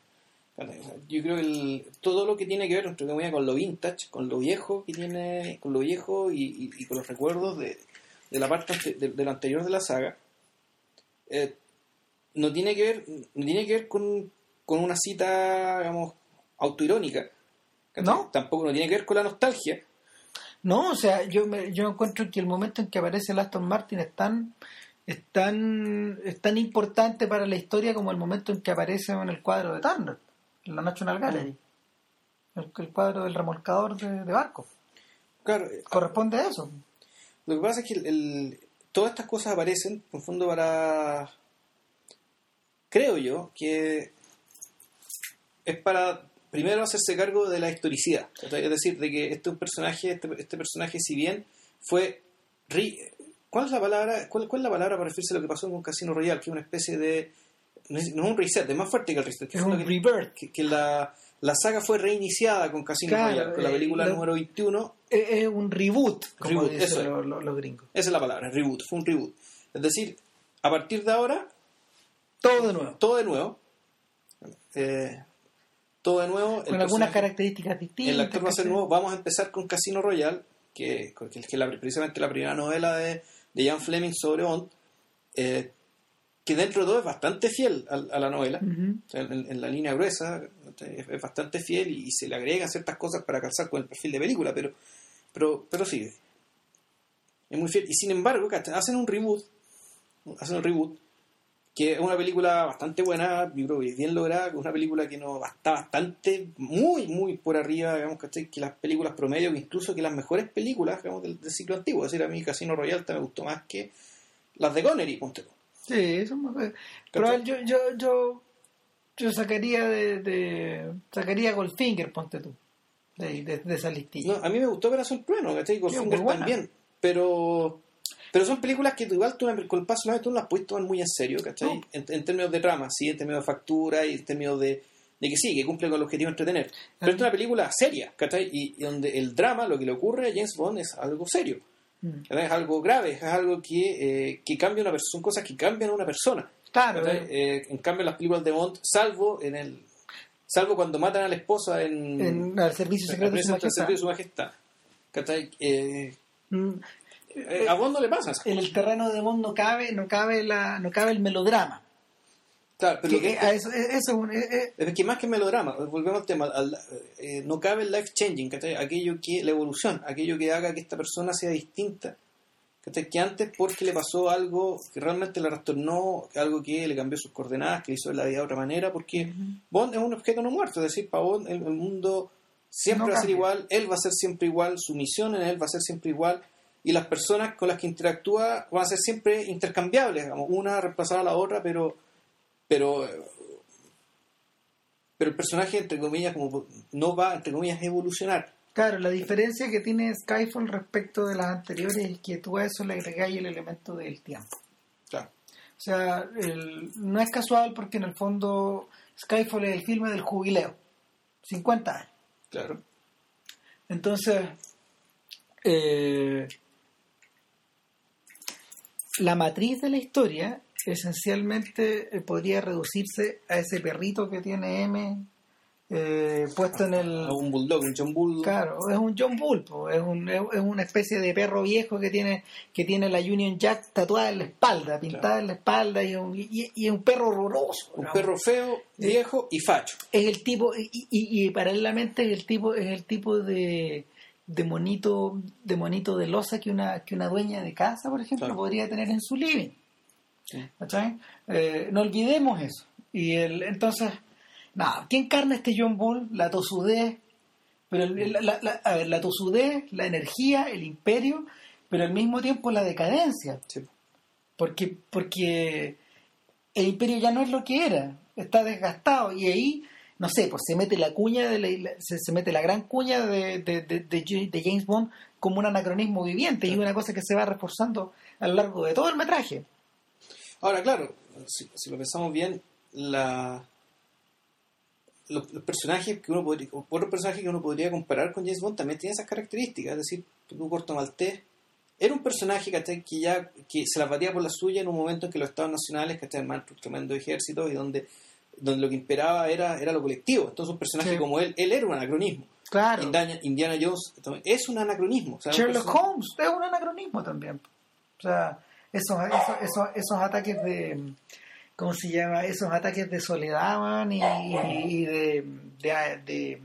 Yo creo que el- todo lo que tiene que ver entre comillas, con lo vintage, con lo viejo que tiene, con lo viejo y, y- y con los recuerdos de, de la parte ante- de, de lo anterior de la saga, eh, no tiene que ver, no tiene que ver con, con una cita, digamos, autoirónica. ¿No? Tampoco no tiene que ver con la nostalgia. No, o sea, yo, me, yo encuentro que el momento en que aparece el Aston Martin es tan, es tan, es tan importante para la historia como el momento en que aparece en el cuadro de Turner, en la National Gallery. El, el cuadro del remolcador de, de barco. Claro, eh, Corresponde a eso. Lo que pasa es que el- el- todas estas cosas aparecen, en fondo, para. Creo yo que es para primero hacerse cargo de la historicidad. Es decir, de que este personaje, este, este personaje, si bien fue. ¿Cuál es la palabra? ¿Cuál, cuál es la palabra para referirse a lo que pasó con Casino Royale? Que es una especie de. No es, no es un reset, es más fuerte que el reset. que Es un que- rebirth. que, que la, la saga fue reiniciada con Casino Claro, Royale, con la eh, película lo- número 21 Es, es un reboot, como Reboot, dicen los gringos. Esa es la palabra, reboot, fue un reboot. Es decir, a partir de ahora, Todo de nuevo. todo de nuevo. Eh, todo de nuevo. Con algunas características distintas. El actor va a ser nuevo. Vamos a empezar con Casino Royale, que, que es la- precisamente la primera novela de, de Ian Fleming sobre Bond, eh, que dentro de todo es bastante fiel a, a la novela. En, en la línea gruesa es, es bastante fiel y, y se le agregan ciertas cosas para calzar con el perfil de película, pero, pero, pero sí, es muy fiel. Y sin embargo, hacen un reboot, hacen un reboot, que es una película bastante buena, yo creo que bien lograda, que es una película que no está bastante, muy, muy por arriba, digamos, ¿cachai? que las películas promedio, que incluso que las mejores películas digamos, del, del ciclo antiguo. Es decir, a mí Casino Royale me gustó más que las de Connery, ponte tú. Sí, eso me- pero yo, yo, yo yo sacaría de, de sacaría Goldfinger, ponte tú, de, de- de esa listilla. No, a mí me gustó Operación Trueno, ¿cachai? Goldfinger también. Pero, pero son películas que tú, igual tú, con el paso de los años tú no las puedes tomar muy en serio, ¿cachai? No. En, en términos de trama, sí, en términos de factura y en términos de, de que sí, que cumple con el objetivo de entretener. Pero es una película seria, ¿cachai? Y, y donde el drama, lo que le ocurre a James Bond es algo serio. Mm. ¿cachai? Es algo grave, es algo que, eh, que cambia una persona, son cosas que cambian a una persona. Claro, eh, en cambio, las películas de Bond, salvo en el salvo cuando matan a la esposa en, en el servicio secreto de su majestad. servicio de su majestad. Eh, Mm, eh, a vos no le pasa en el terreno de Bond no cabe, no cabe la, no cabe el melodrama. Claro, pero Que, que- eh, eso, eh, eso eh, es que más que melodrama, volvemos al tema, al- eh, no cabe el life changing, ¿cachai? Aquello que, la evolución, aquello que haga que esta persona sea distinta. ¿cachai? Que antes porque le pasó algo que realmente le trastornó, algo que le cambió sus coordenadas, que le hizo la vida de otra manera, porque Bond es un objeto no muerto, es decir, para Bond el, el mundo siempre No va a ser igual, él va a ser siempre igual, su misión en él va a ser siempre igual, y las personas con las que interactúa van a ser siempre intercambiables, digamos, una reemplazará a la otra, pero pero pero el personaje entre comillas como no va entre comillas a evolucionar claro, la diferencia que tiene Skyfall respecto de las anteriores es que tú a eso le agregáis el elemento del tiempo. claro O sea, el- no es casual porque en el fondo Skyfall es el filme del jubileo. 50 años. claro Entonces, eh, la matriz de la historia esencialmente eh, podría reducirse a ese perrito que tiene M eh, puesto en el... A un bulldog un John Bull Claro, es un John Bull, po, es, un, es es una especie de perro viejo que tiene que tiene la Union Jack tatuada en la espalda, pintada Claro. en la espalda y, un- y- y es un perro horroroso. un ¿no? perro feo viejo y facho es el tipo y, y- y paralelamente es el tipo es el tipo de, de monito de monito de losa que una que una dueña de casa por ejemplo Claro. podría tener en su living Sí. Eh, no olvidemos eso y el entonces nada ¿qué encarna este John Bull? la tosudez pero el- la, la- la- a ver, la tosudez la energía el imperio pero al mismo tiempo la decadencia Sí. porque porque el imperio ya no es lo que era está desgastado y ahí no sé pues se mete la cuña de la, se, se mete la gran cuña de, de, de- de James Bond como un anacronismo viviente y una cosa que se va reforzando a lo largo de todo el metraje. Ahora claro si, si lo pensamos bien la los, los personajes que uno podría otros personajes que uno podría comparar con James Bond también tienen esas características es decir tú Corto Maltés era un personaje ¿cachai? que ya que se las batía por la suya en un momento en que los estados nacionales que armaban un tremendo ejército y donde donde lo que imperaba era, era lo colectivo entonces un personaje Sí. como él él era un anacronismo claro Indiana, Indiana Jones es un anacronismo o sea, un Sherlock Holmes es un anacronismo también o sea esos esos, esos, esos ataques de ¿cómo se llama? esos ataques de soledad man, y, y de, de, de-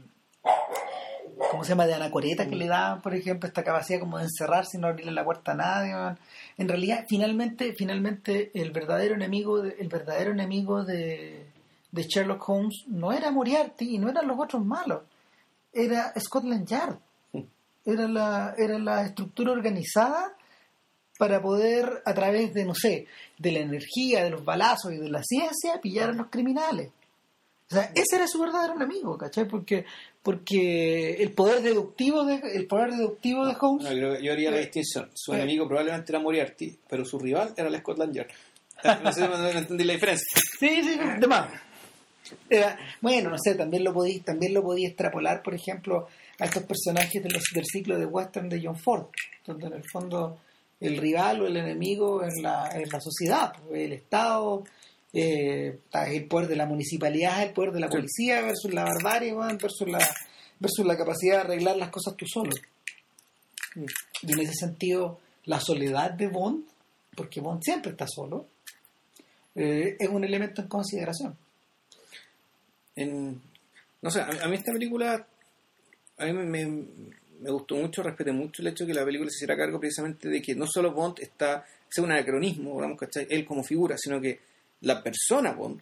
¿cómo se llama? de anacoreta que le daban por ejemplo esta capacidad como de encerrarse y no abrirle la puerta a nadie man. en realidad finalmente finalmente el verdadero enemigo de, el verdadero enemigo de, de Sherlock Holmes no era Moriarty y no eran los otros malos era Scotland Yard era la, era la estructura organizada para poder, a través de, no sé, de la energía, de los balazos y de la ciencia, pillar a los criminales. O sea, ese era su verdadero enemigo, ¿cachai? Porque, porque el poder deductivo de, el poder deductivo de Holmes No, yo, haría la Eh, distinción. Su eh. enemigo probablemente era Moriarty, pero su rival era el Scotland Yard. No sé si me entendí la diferencia. Sí, sí, de más. Era- bueno, no sé, también lo podí, también lo podía extrapolar, por ejemplo, a estos personajes de los, del ciclo de western de John Ford, donde en el fondo el rival o el enemigo es la, es la sociedad, pues, el Estado, eh, el poder de la municipalidad, el poder de la policía versus la barbarie, versus la versus la capacidad de arreglar las cosas tú solo. Y en ese sentido, la soledad de Bond, porque Bond siempre está solo, eh, es un elemento en consideración. En- no sé, a, a mí esta película a mí me, gustó mucho, respeté mucho el hecho de que la película se hiciera cargo precisamente de que no solo Bond está, es un anacronismo, digamos, ¿cachai? él como figura, sino que la persona Bond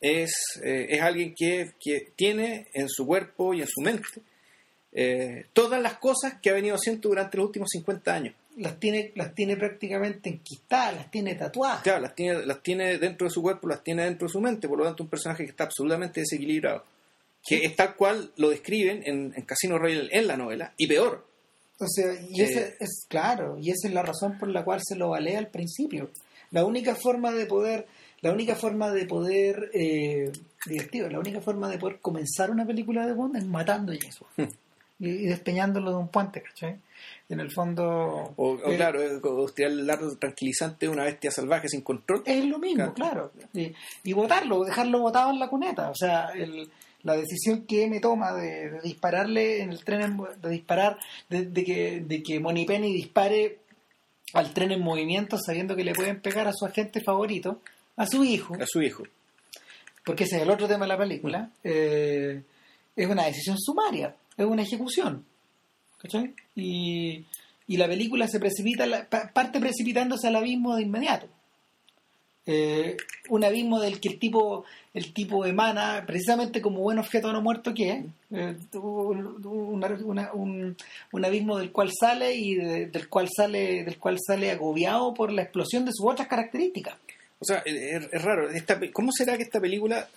es, eh, es alguien que, que tiene en su cuerpo y en su mente eh, todas las cosas que ha venido haciendo durante los últimos 50 años. Las tiene, las tiene prácticamente enquistadas, las tiene tatuadas. Claro, las tiene, las tiene dentro de su cuerpo, las tiene dentro de su mente, por lo tanto un personaje que está absolutamente desequilibrado. Que es tal cual lo describen en, en Casino Royale en la novela, y peor. O sea, y Eh. ese es claro, y esa es la razón por la cual se lo valea al principio. La única forma de poder, la única forma de poder, eh, divertido, la única forma de poder comenzar una película de Bond es matando a James Bond. Y, despeñándolo de un puente, ¿cachai? En el fondo... O, o eh, claro, o tirar el largo tranquilizante de una bestia salvaje sin control. Es lo mismo, claro. Y, y botarlo, dejarlo botado en la cuneta. O sea, el- la decisión que me toma de, de dispararle en el tren, de disparar, de, de que, de que Moneypenny dispare al tren en movimiento sabiendo que le pueden pegar a su agente favorito, a su hijo, A su hijo. porque ese es el otro tema de la película, eh, es una decisión sumaria, es una ejecución. ¿Cachai? Y, y la película se precipita, parte precipitándose al abismo de inmediato. Eh, un abismo del que el tipo el tipo emana precisamente como buen objeto no muerto que es eh, un, un- abismo del cual sale y de- del cual sale del cual sale agobiado por la explosión de sus otras características O sea, es, es raro. Esta ¿Cómo será que esta película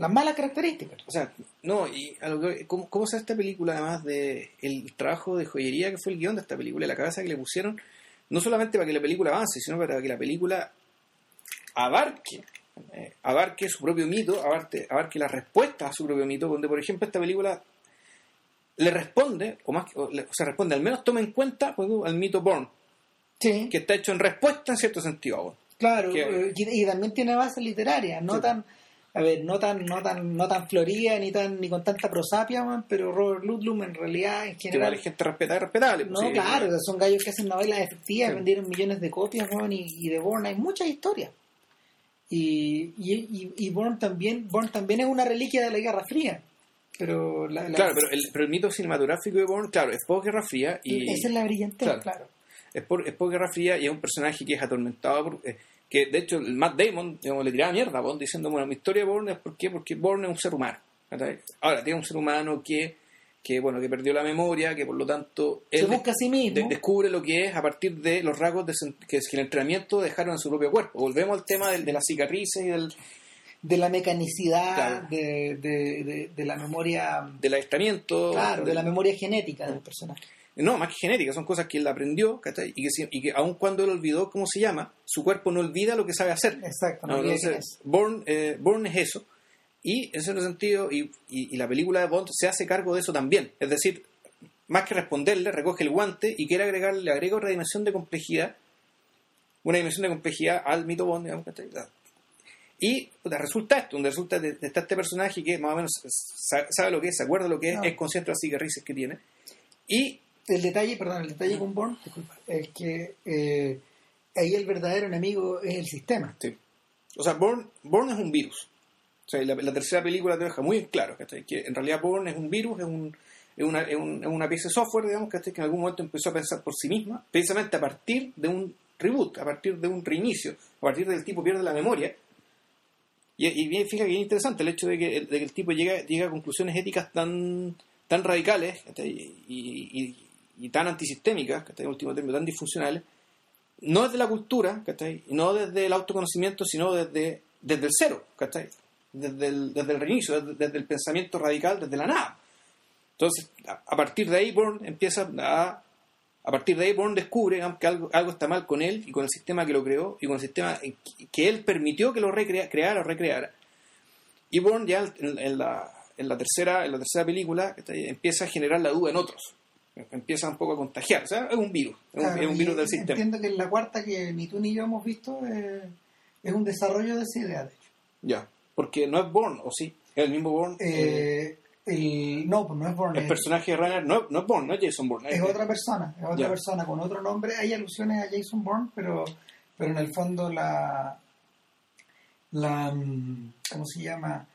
las malas características O sea, no, y a lo que- ¿cómo, cómo será esta película además de el trabajo de joyería que fue el guion de esta película, la cabeza que le pusieron, no solamente para que la película avance, sino para que la película abarque, eh, abarque su propio mito, abarque, abarque las respuestas a su propio mito, donde por ejemplo esta película le responde, o más que- o, le- o sea, responde, al menos toma en cuenta pues, al mito Bourne, sí que está hecho en respuesta en cierto sentido. Claro, que- eh, y, y también tiene base literaria, no Sí. tan, a ver, no tan, no tan, no tan florida ni tan, ni con tanta prosapia, man, pero Robert Ludlum en realidad en general, hay gente respetada y respetable. pues, no, sí, claro, son gallos que hacen novelas efectivas, Sí. vendieron millones de copias, man, y, y de Bourne hay muchas historias. Y, y, y, Bourne también, Bourne también es una reliquia de la Guerra Fría, pero la, la- Claro, pero el, pero el mito cinematográfico de Bourne, claro, es post Guerra Fría y esa es la brillantez, Claro. claro. es por, es Guerra Fría y es un personaje que es atormentado por, eh, que de hecho el Matt Damon digamos, le tiraba mierda a Bond diciendo bueno mi historia de Bourne es por qué? porque Bourne es un ser humano ahora tiene un ser humano que que bueno que perdió la memoria que por lo tanto Se él busca a sí de- mismo. descubre lo que es a partir de los rasgos de que, que el entrenamiento dejaron en su propio cuerpo volvemos al tema del, de las cicatrices y del, de la mecanicidad, Claro. de, de, la memoria, del adiestramiento claro, de la memoria genética del personaje. No, más que genética, son cosas que él aprendió, ¿cachai? Y que, y que aun cuando él olvidó cómo se llama, su cuerpo no olvida lo que sabe hacer. Exacto, no entonces, es. Bourne, eh, es eso. Y en ese sentido, y, y- y la película de Bond se hace cargo de eso también. Es decir, más que responderle, recoge el guante y quiere agregarle, le agrega otra dimensión de complejidad, una dimensión de complejidad al mito Bond, digamos, ¿cachai? Y resulta esto, donde resulta de, de está este personaje que más o menos sa- sabe lo que es, se acuerda lo que es, No. es consciente de las cicatrices que tiene. Y El detalle, perdón, el detalle con Bourne, disculpa, es que eh, ahí el verdadero enemigo es el sistema. Sí. O sea, Bourne, Bourne es un virus. O sea, la, la tercera película te deja muy claro ¿cachai? que en realidad Bourne es un virus, es, un, es, una, es, un- es una pieza de software, digamos, ¿cachai? que en algún momento empezó a pensar por sí misma, precisamente a partir de un reboot, a partir de un reinicio, a partir del tipo pierde la memoria. Y, y bien, fíjate que es interesante el hecho de que, el- de que el tipo llega, llega a conclusiones éticas tan, tan radicales ¿cachai? y, y- y tan antisistémicas, ¿cachai? en último término, tan disfuncionales, no desde la cultura, ¿cachai? Y no desde el autoconocimiento, sino desde, desde el cero, ¿cachai? Desde el, desde el reinicio, desde, desde el pensamiento radical, desde la nada. Entonces, a, partir de ahí, Bourne empieza a... A partir de ahí, Bourne descubre que algo, algo está mal con él y con el sistema que lo creó y con el sistema que- que él permitió que lo recrea, creara o recreara. Y Bourne ya en, en la, en, la tercera, en la tercera película ¿cachai? empieza a generar la duda en otros. Empieza un poco a contagiar. O sea, es un virus. Es un, es virus del sistema. Entiendo que en la cuarta que ni tú ni yo hemos visto eh, es un desarrollo de esa idea, de hecho. Ya, porque no es Bourne, o sí, es el mismo Bourne. eh, Eh, el, no, pues no es Bourne, el es, personaje de Runner no, no es Bourne, no es Jason Bourne. es otra persona, es otra Ya. persona con otro nombre. Hay alusiones a Jason Bourne, pero, pero en el fondo la, la mm, ¿cómo se llama?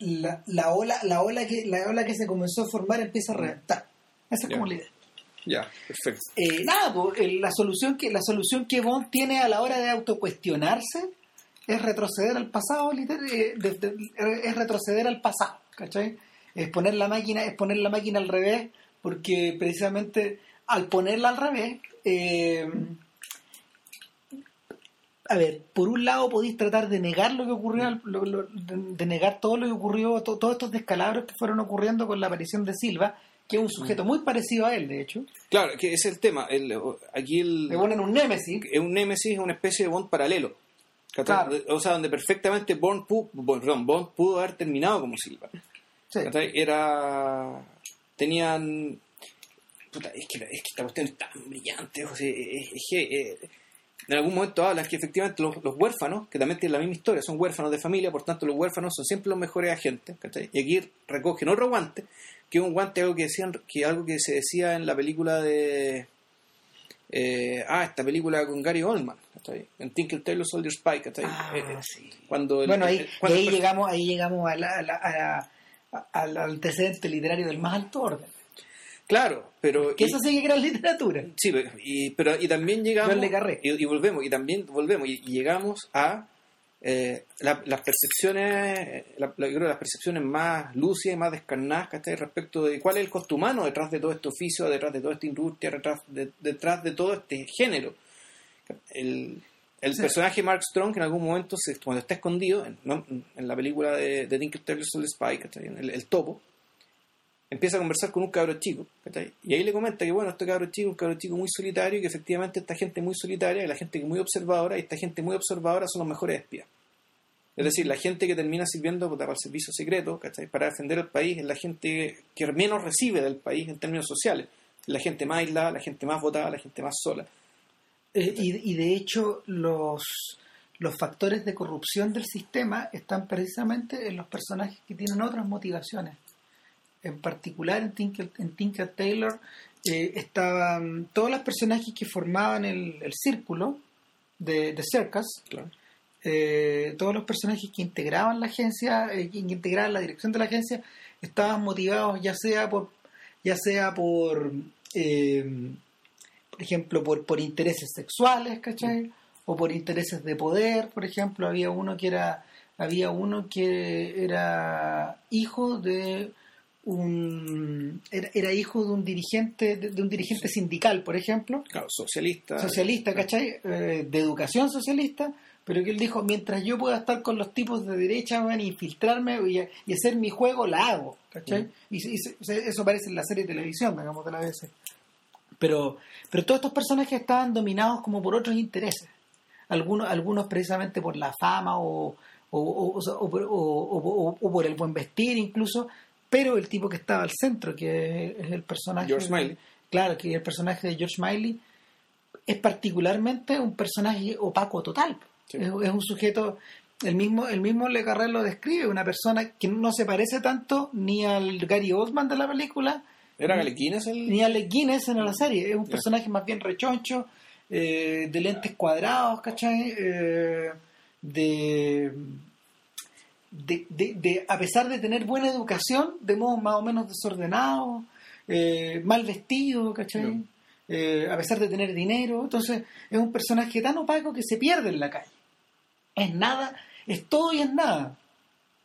La, la ola, la ola que, la ola que se comenzó a formar empieza a reventar. Esa es como la idea. Ya, perfecto. Eh, nada, pues, el- la solución que la solución que Bond tiene a la hora de autocuestionarse es retroceder al pasado, liter- eh, de- de- es retroceder al pasado, ¿cachai? Es poner la máquina, es poner la máquina al revés, porque precisamente al ponerla al revés, eh, a ver, por un lado podéis tratar de negar lo que ocurrió, lo- lo- de, de negar todo lo que ocurrió, to- todos estos descalabros que fueron ocurriendo con la aparición de Silva, que es un sujeto muy parecido a él, de hecho. Claro, que es el tema. El- aquí el, Le ponen un némesis. es un Nemesis, es una especie de Bond paralelo. Claro. O sea, donde perfectamente Bond, pu- Bond, perdón, Bond pudo haber terminado como Silva. Sí. Era. Tenían. Puta, es, que, es que esta cuestión es tan brillante. o sea, es, es que. eh, en algún momento hablas que efectivamente los, los huérfanos, que también tienen la misma historia, son huérfanos de familia, por tanto los huérfanos son siempre los mejores agentes. ¿cachai? Y aquí recogen otro guante, que es un guante algo que decían, que algo que se decía en la película de eh, ah, esta película con Gary Oldman, ¿cachai? En Tinker Tailor Soldier ¿cachai? Ah, Eh, eh, sí. Cuando el- Bueno, ahí, el- cuando y ahí el llegamos, ahí llegamos a la- a la- a la- a- al antecedente literario del más alto orden. Claro, pero... Que eso sí que era literatura. Sí, pero y, pero, y también llegamos... Y, y volvemos, y también volvemos, y, y llegamos a eh, la- las percepciones, la- la- yo creo las percepciones más lúcidas y más descarnadas, ¿cachai? Respecto de cuál es el costo humano detrás de todo este oficio, detrás de toda esta industria, detrás de, detrás de todo este género. El, el Sí. personaje Mark Strong, que en algún momento, se, cuando está escondido, en, ¿no? en la película de, de Tinker ¿cachai? El, el topo, empieza a conversar con un cabro chico, ¿cachai? Y ahí le comenta que, bueno, este cabro chico es un cabro chico muy solitario y que efectivamente esta gente muy solitaria, y la gente que muy observadora, y esta gente muy observadora son los mejores espías. Es decir, la gente que termina sirviendo para el servicio secreto, ¿cachai? Para defender el país, es la gente que menos recibe del país en términos sociales. La gente más aislada, la gente más votada, la gente más sola. Eh, y, y de hecho, los, los factores de corrupción del sistema están precisamente en los personajes que tienen otras motivaciones. En particular, en Tinker, en Tinker Taylor eh, estaban todos los personajes que formaban el, el círculo de, de Circus, Claro. Eh, todos los personajes que integraban la agencia, eh, que integraban la dirección de la agencia, estaban motivados ya sea por, ya sea por, eh, por ejemplo, por, por intereses sexuales, ¿cachai? O por intereses de poder, por ejemplo, había uno que era, había uno que era hijo de un era, era hijo de un dirigente de, de un dirigente sindical por ejemplo Claro, socialista. socialista, ¿cachai? Eh, de educación socialista, pero que él dijo, mientras yo pueda estar con los tipos de derecha, van infiltrarme y, y hacer mi juego, la hago, ¿cachai? Mm. Y, y se- se- eso aparece en la serie de televisión, digamos, de la veces. Pero, pero todos estos personajes estaban dominados como por otros intereses. Algunos, algunos precisamente por la fama o, o, o- o o por- o- o- o- o por el buen vestir incluso, pero el tipo que estaba al centro, que es el personaje... George Miley. Claro, que el personaje de George Miley es particularmente un personaje opaco total. Sí. Es, es un sujeto, el mismo, el mismo Le Carré lo describe, una persona que no se parece tanto ni al Gary Oldman de la película, ¿Era Galequines el...? ni a Alec Guinness en la serie. Es un personaje más bien rechoncho, eh, de lentes cuadrados, ¿cachai? Eh, de, de, de- de- a pesar de tener buena educación, de modo más o menos desordenado, eh, mal vestido, ¿cachai? Eh, a pesar de tener dinero. Entonces, es un personaje tan opaco que se pierde en la calle. Es nada, es todo y es nada.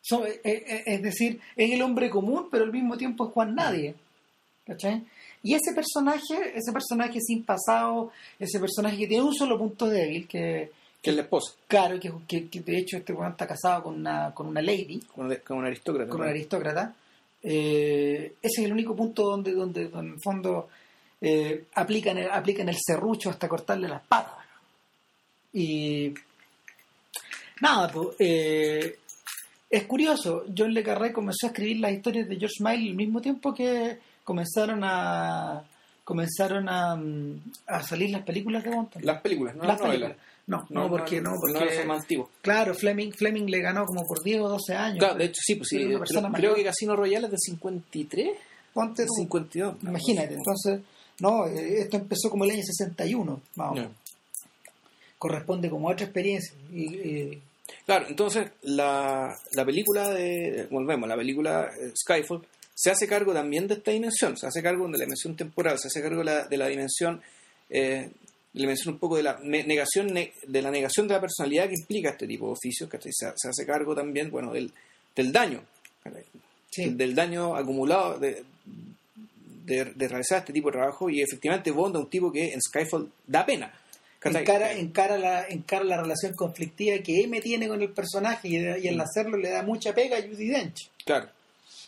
So- eh, eh, es decir, es el hombre común, pero al mismo tiempo es Juan Nadie. ¿Cachai? Y ese personaje, ese personaje sin pasado, ese personaje que tiene un solo punto débil, que, Que es la esposa, claro, que, que- que de hecho este weón está casado con una, con una lady, con con un aristócrata. con ¿no? un aristócrata, eh, ese es el único punto donde, donde, donde en el fondo eh, aplican, el, aplican el serrucho hasta cortarle las patas. Y nada, pues, eh, es curioso, John Le Carré comenzó a escribir las historias de George Miley al mismo tiempo que comenzaron a comenzaron a, mm, a salir las películas de Bond. Las películas, no las películas. No, no, porque no, las novelas porque son más antiguas. claro, Fleming, Fleming le ganó como por 10 o 12 años. Claro, de hecho, sí, pues sí. Creo, creo que Casino Royale es de 53, Ponte tú. 52. Imagínate, entonces, no, eh, esto empezó como el año 61, más o menos. Ya. Corresponde como a otra experiencia. Y, eh, Claro, entonces la, la película de. Volvemos, la película eh, Skyfall se hace cargo también de esta dimensión, se hace cargo de la dimensión temporal, se hace cargo de la, de la dimensión. Eh, de la dimensión un poco de la ne- negación ne- de la negación de la personalidad que implica este tipo de oficios, que se, se hace cargo también, bueno, del, del daño, ¿cachai? sí. del, del daño acumulado de, de, de realizar este tipo de trabajo y efectivamente Bond es un tipo que en Skyfall da pena. Encara, encara, la, encara la relación conflictiva que M tiene con el personaje y, y al hacerlo le da mucha pega a Judy Dench Claro.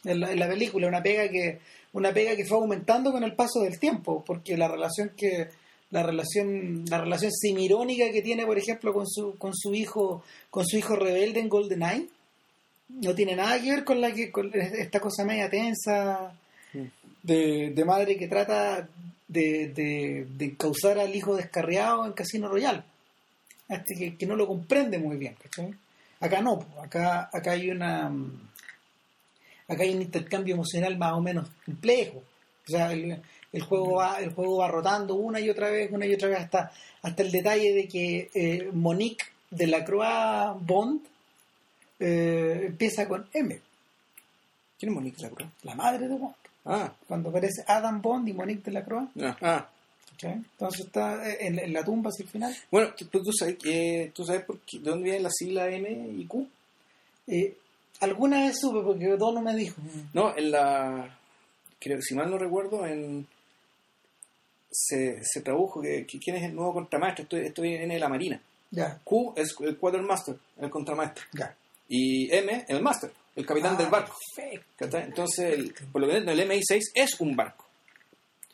en la, en la película, una pega que una pega que fue aumentando con el paso del tiempo, porque la relación que la relación la relación semirónica que tiene, por ejemplo, con su con su hijo con su hijo rebelde en GoldenEye no tiene nada que ver con la que con esta cosa media tensa Mm. de, de madre que trata de, de, de causar al hijo descarriado en Casino Royal este que, que no lo comprende muy bien acá no acá acá hay una acá hay un intercambio emocional más o menos complejo. O sea el, juego va el juego va rotando una y otra vez una y otra vez hasta hasta el detalle de que eh, Monique de la Croix Bond eh, empieza con M. ¿Quién es Monique Lacroix? la madre de Bond Ah, cuando aparece Adam Bond y Monique de la Croix ah, ah. entonces está eh, en, en la tumba hacia el final Bueno, tú, tú sabes, tú sabes por qué- de dónde viene la sigla M y Q. Eh, alguna vez supe porque Dono me dijo No, en la. Creo que si mal no recuerdo, en. Se, se tradujo que, que quién es el nuevo contramaestre. Esto, esto viene de la Marina. ya Q es el quartermaster, el contramaestre. ya Y M, el master, el capitán Ah, del barco. perfecto. ¿cachai? Entonces, el- por lo que entiendo, el MI6 es un barco.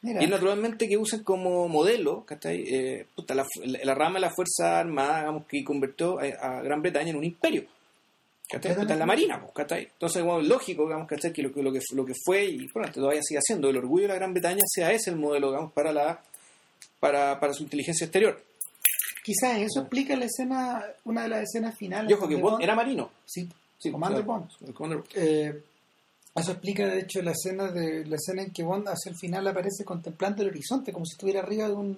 Mira, Y naturalmente que usan como modelo. Eh, puta, la, la rama de la Fuerza Armada, digamos, que convirtió a, a Gran Bretaña en un imperio. Puta, en la Marina, pues. Entonces, bueno, lógico, digamos, ¿cachai? Que lo, que lo que lo que fue, y bueno, todavía sigue siendo, el orgullo de la Gran Bretaña sea ese el modelo, digamos, para la para, para su inteligencia exterior. quizás eso explica la escena, una de las escenas finales. Y ojo que Bond- era marino. Sí, Sí, Commander claro, Bond. Commander- Eh, eso explica, de hecho, la escena de la escena en que Bond hacia el final aparece contemplando el horizonte como si estuviera arriba de un,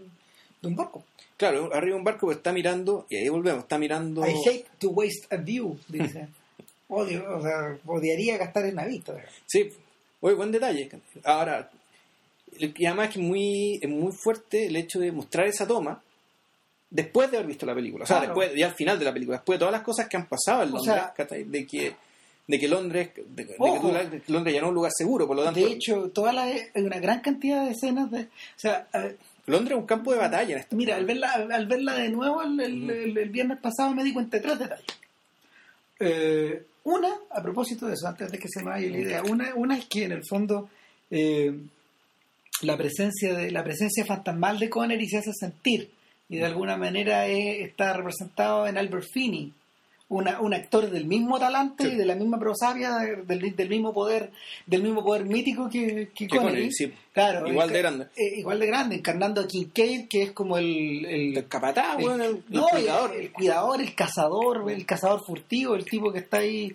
de un barco. Claro, arriba de un barco, pues está mirando, y ahí volvemos, está mirando... I hate to waste a view, dice. Odio, o sea, odiaría gastar en la vista. Sí, oye, buen detalle. Ahora, y además es que muy, es muy fuerte el hecho de mostrar esa toma después de haber visto la película. O sea, Claro. después, ya al final de la película, después de todas las cosas que han pasado en O Londres, de que de que Londres de, de que Londres ya no es un lugar seguro, por lo tanto, De hecho, toda la, hay una gran cantidad de escenas de... O sea, ver, Londres es un campo de batalla en este Mira, al verla, al verla de nuevo el, el- el- el viernes pasado me di cuenta de tres detalles. Eh, una, a propósito de eso, antes de que se me vaya la idea, una, una es que en el fondo eh, la presencia de la presencia fantasmal de Connery se hace sentir y de alguna manera está representado en Albert Finney, una- un actor del mismo talante Sí. y de la misma prosapia, del, del mismo poder, del mismo poder mítico que, que Connery. Sí. Claro, Igual de grande. eh, igual de grande, encarnando a Kincaid, que es como el, el, El capataz, el- no, cuidador. el, cuidador, el cazador, el cazador furtivo, el tipo que está ahí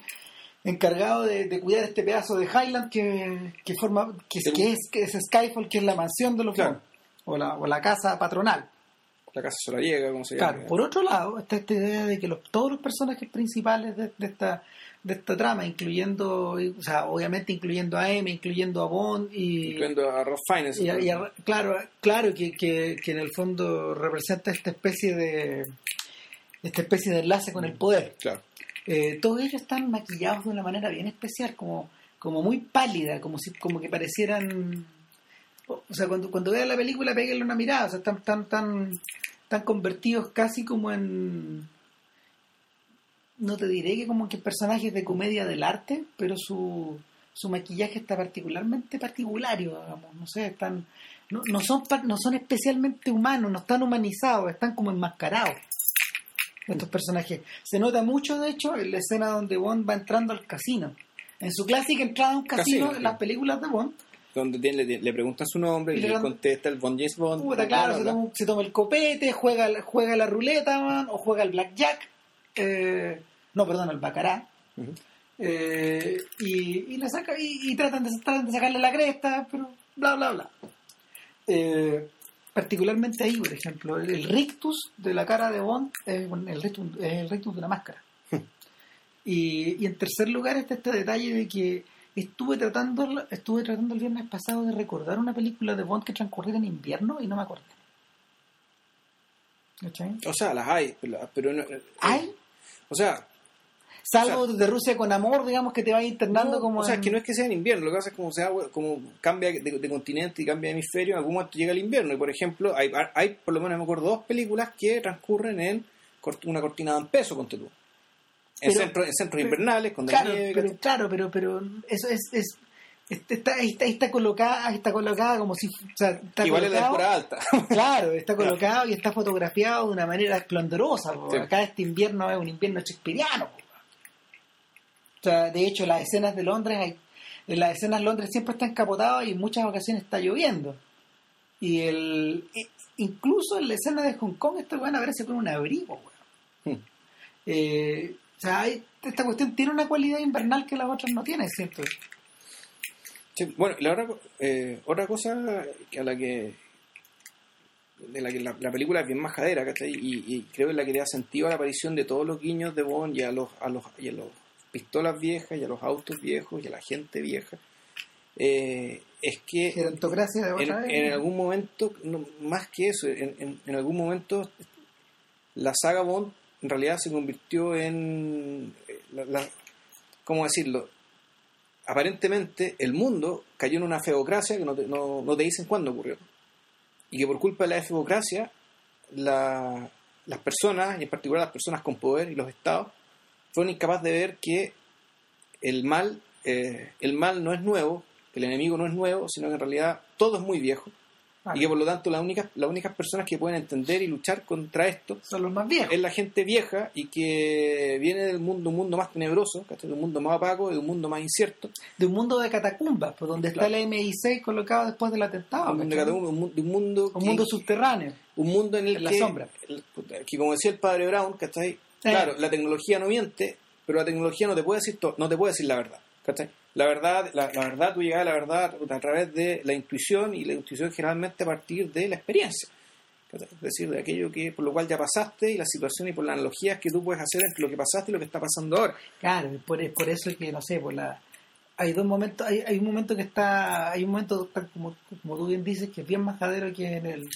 encargado de, de cuidar este pedazo de Highland que, que forma que, es- que es que es Skyfall, que es la mansión de los Claro. O la, o la casa patronal. La casa solariega, como se llama. Claro, por otro lado, está esta idea de que los, todos los personajes principales de, de esta de esta trama, incluyendo, o sea, obviamente incluyendo a M, incluyendo a Bond y, Incluyendo a Rob Fiennes. y, y a- claro, claro que, que, que en el fondo representa esta especie de esta especie de enlace con el poder. Claro. Eh, todos ellos están maquillados de una manera bien especial, como, como muy pálida, como si como que parecieran o sea, cuando, cuando vean la película péguenle una mirada, o sea, están tan tan tan convertidos casi como en no te diré que como que personajes de comedia del arte, pero su, su maquillaje está particularmente particulario, digamos, no sé, están no, no son no son especialmente humanos, no están humanizados, están como enmascarados estos personajes. Se nota mucho, de hecho, en la escena donde Bond va entrando al casino. En su clásica entrada a un casino, Casino, en las películas de Bond, Donde tiene- le, le preguntan su nombre y, Y le contesta el Bond James Bond. Puta, claro, se toma, se toma el copete, juega, juega la ruleta, man, o juega el blackjack. Eh, no, perdón, el bacará. Eh, y, y, le saca, y, y tratan, de, tratan de sacarle la cresta, pero bla, bla, bla. Eh, particularmente ahí, por ejemplo, el, el rictus de la cara de Bond es el rictus, es el rictus de la máscara. y, y en tercer lugar está este detalle de que estuve tratando estuve tratando el viernes pasado de recordar una película de Bond que transcurriera en invierno y no me acordé. ¿Cachai? O sea, las hay, pero, pero no- ¿Hay? O sea, Salvo de Rusia con amor, digamos, que te va internando No, como. o sea, en- es que no es que sea en invierno, lo que pasa es como, sea, como cambia de, de continente y cambia de hemisferio, en algún momento llega el invierno. Y por ejemplo, hay, hay por lo menos me acuerdo dos películas que transcurren en cort- una cortina en peso, ponte tú. En, centro- centros pero- invernales, con Claro, nieve, pero, ¿cachai? claro, pero, pero eso es. es este- está, está, está colocada, está colocada como si. O sea, está Igual es la temporada alta. Claro, está colocado y está fotografiado de una manera esplendorosa. Sí. Acá este invierno es un invierno shakespeariano. O sea, de hecho, las escenas de Londres, hay, en las escenas de Londres siempre están encapotadas y en muchas ocasiones está lloviendo. Y el i- incluso en la escena de Hong Kong, esto van a verse con un abrigo. Hmm. Eh, o sea, hay- esta cuestión tiene una cualidad invernal que las otras no tienen, ¿cierto? Sí, bueno, la otra, eh, otra cosa que a la que de la que la, la película es bien majadera, ¿cachai? Y, y creo que es la que le da sentido a la aparición de todos los guiños de Bond y a los, a los, y a los pistolas viejas y a los autos viejos y a la gente vieja, eh, es que en, en algún momento, no, más que eso, en, en- en algún momento la saga Bond en realidad se convirtió en, eh, la, ¿cómo decirlo? Aparentemente el mundo cayó en una feocracia que no te, no, no te dicen cuándo ocurrió. Y que por culpa de la feocracia, la- las personas, y en particular las personas con poder y los estados, fueron incapaces de ver que el mal, eh, el mal no es nuevo, que el enemigo no es nuevo, sino que en realidad todo es muy viejo. Y que por lo tanto las únicas, las únicas personas que pueden entender y luchar contra esto son los más viejos. es la gente vieja y que viene del mundo, un mundo más tenebroso, de un mundo más opaco, de un mundo más incierto, de un mundo de catacumbas, pues donde está Claro. el MI6 colocado después del atentado. un, mundo, de un de un mundo Un que- mundo subterráneo. un mundo en el en la que, sombra. el- que como decía el padre Brown, ¿cachai? Claro, la tecnología no miente, pero la tecnología no te puede decir no te puede decir la verdad, La verdad, la, la verdad, tú llegas a la verdad a través de la intuición y la intuición generalmente a partir de la experiencia. Es decir, de aquello que por lo cual ya pasaste y la situación y por las analogías que tú puedes hacer entre lo que pasaste y lo que está pasando ahora. Claro, por, por eso es que, no sé, por la hay dos momentos, hay, hay un momento que está, hay un momento como, como tú bien dices, que es bien majadero que en el,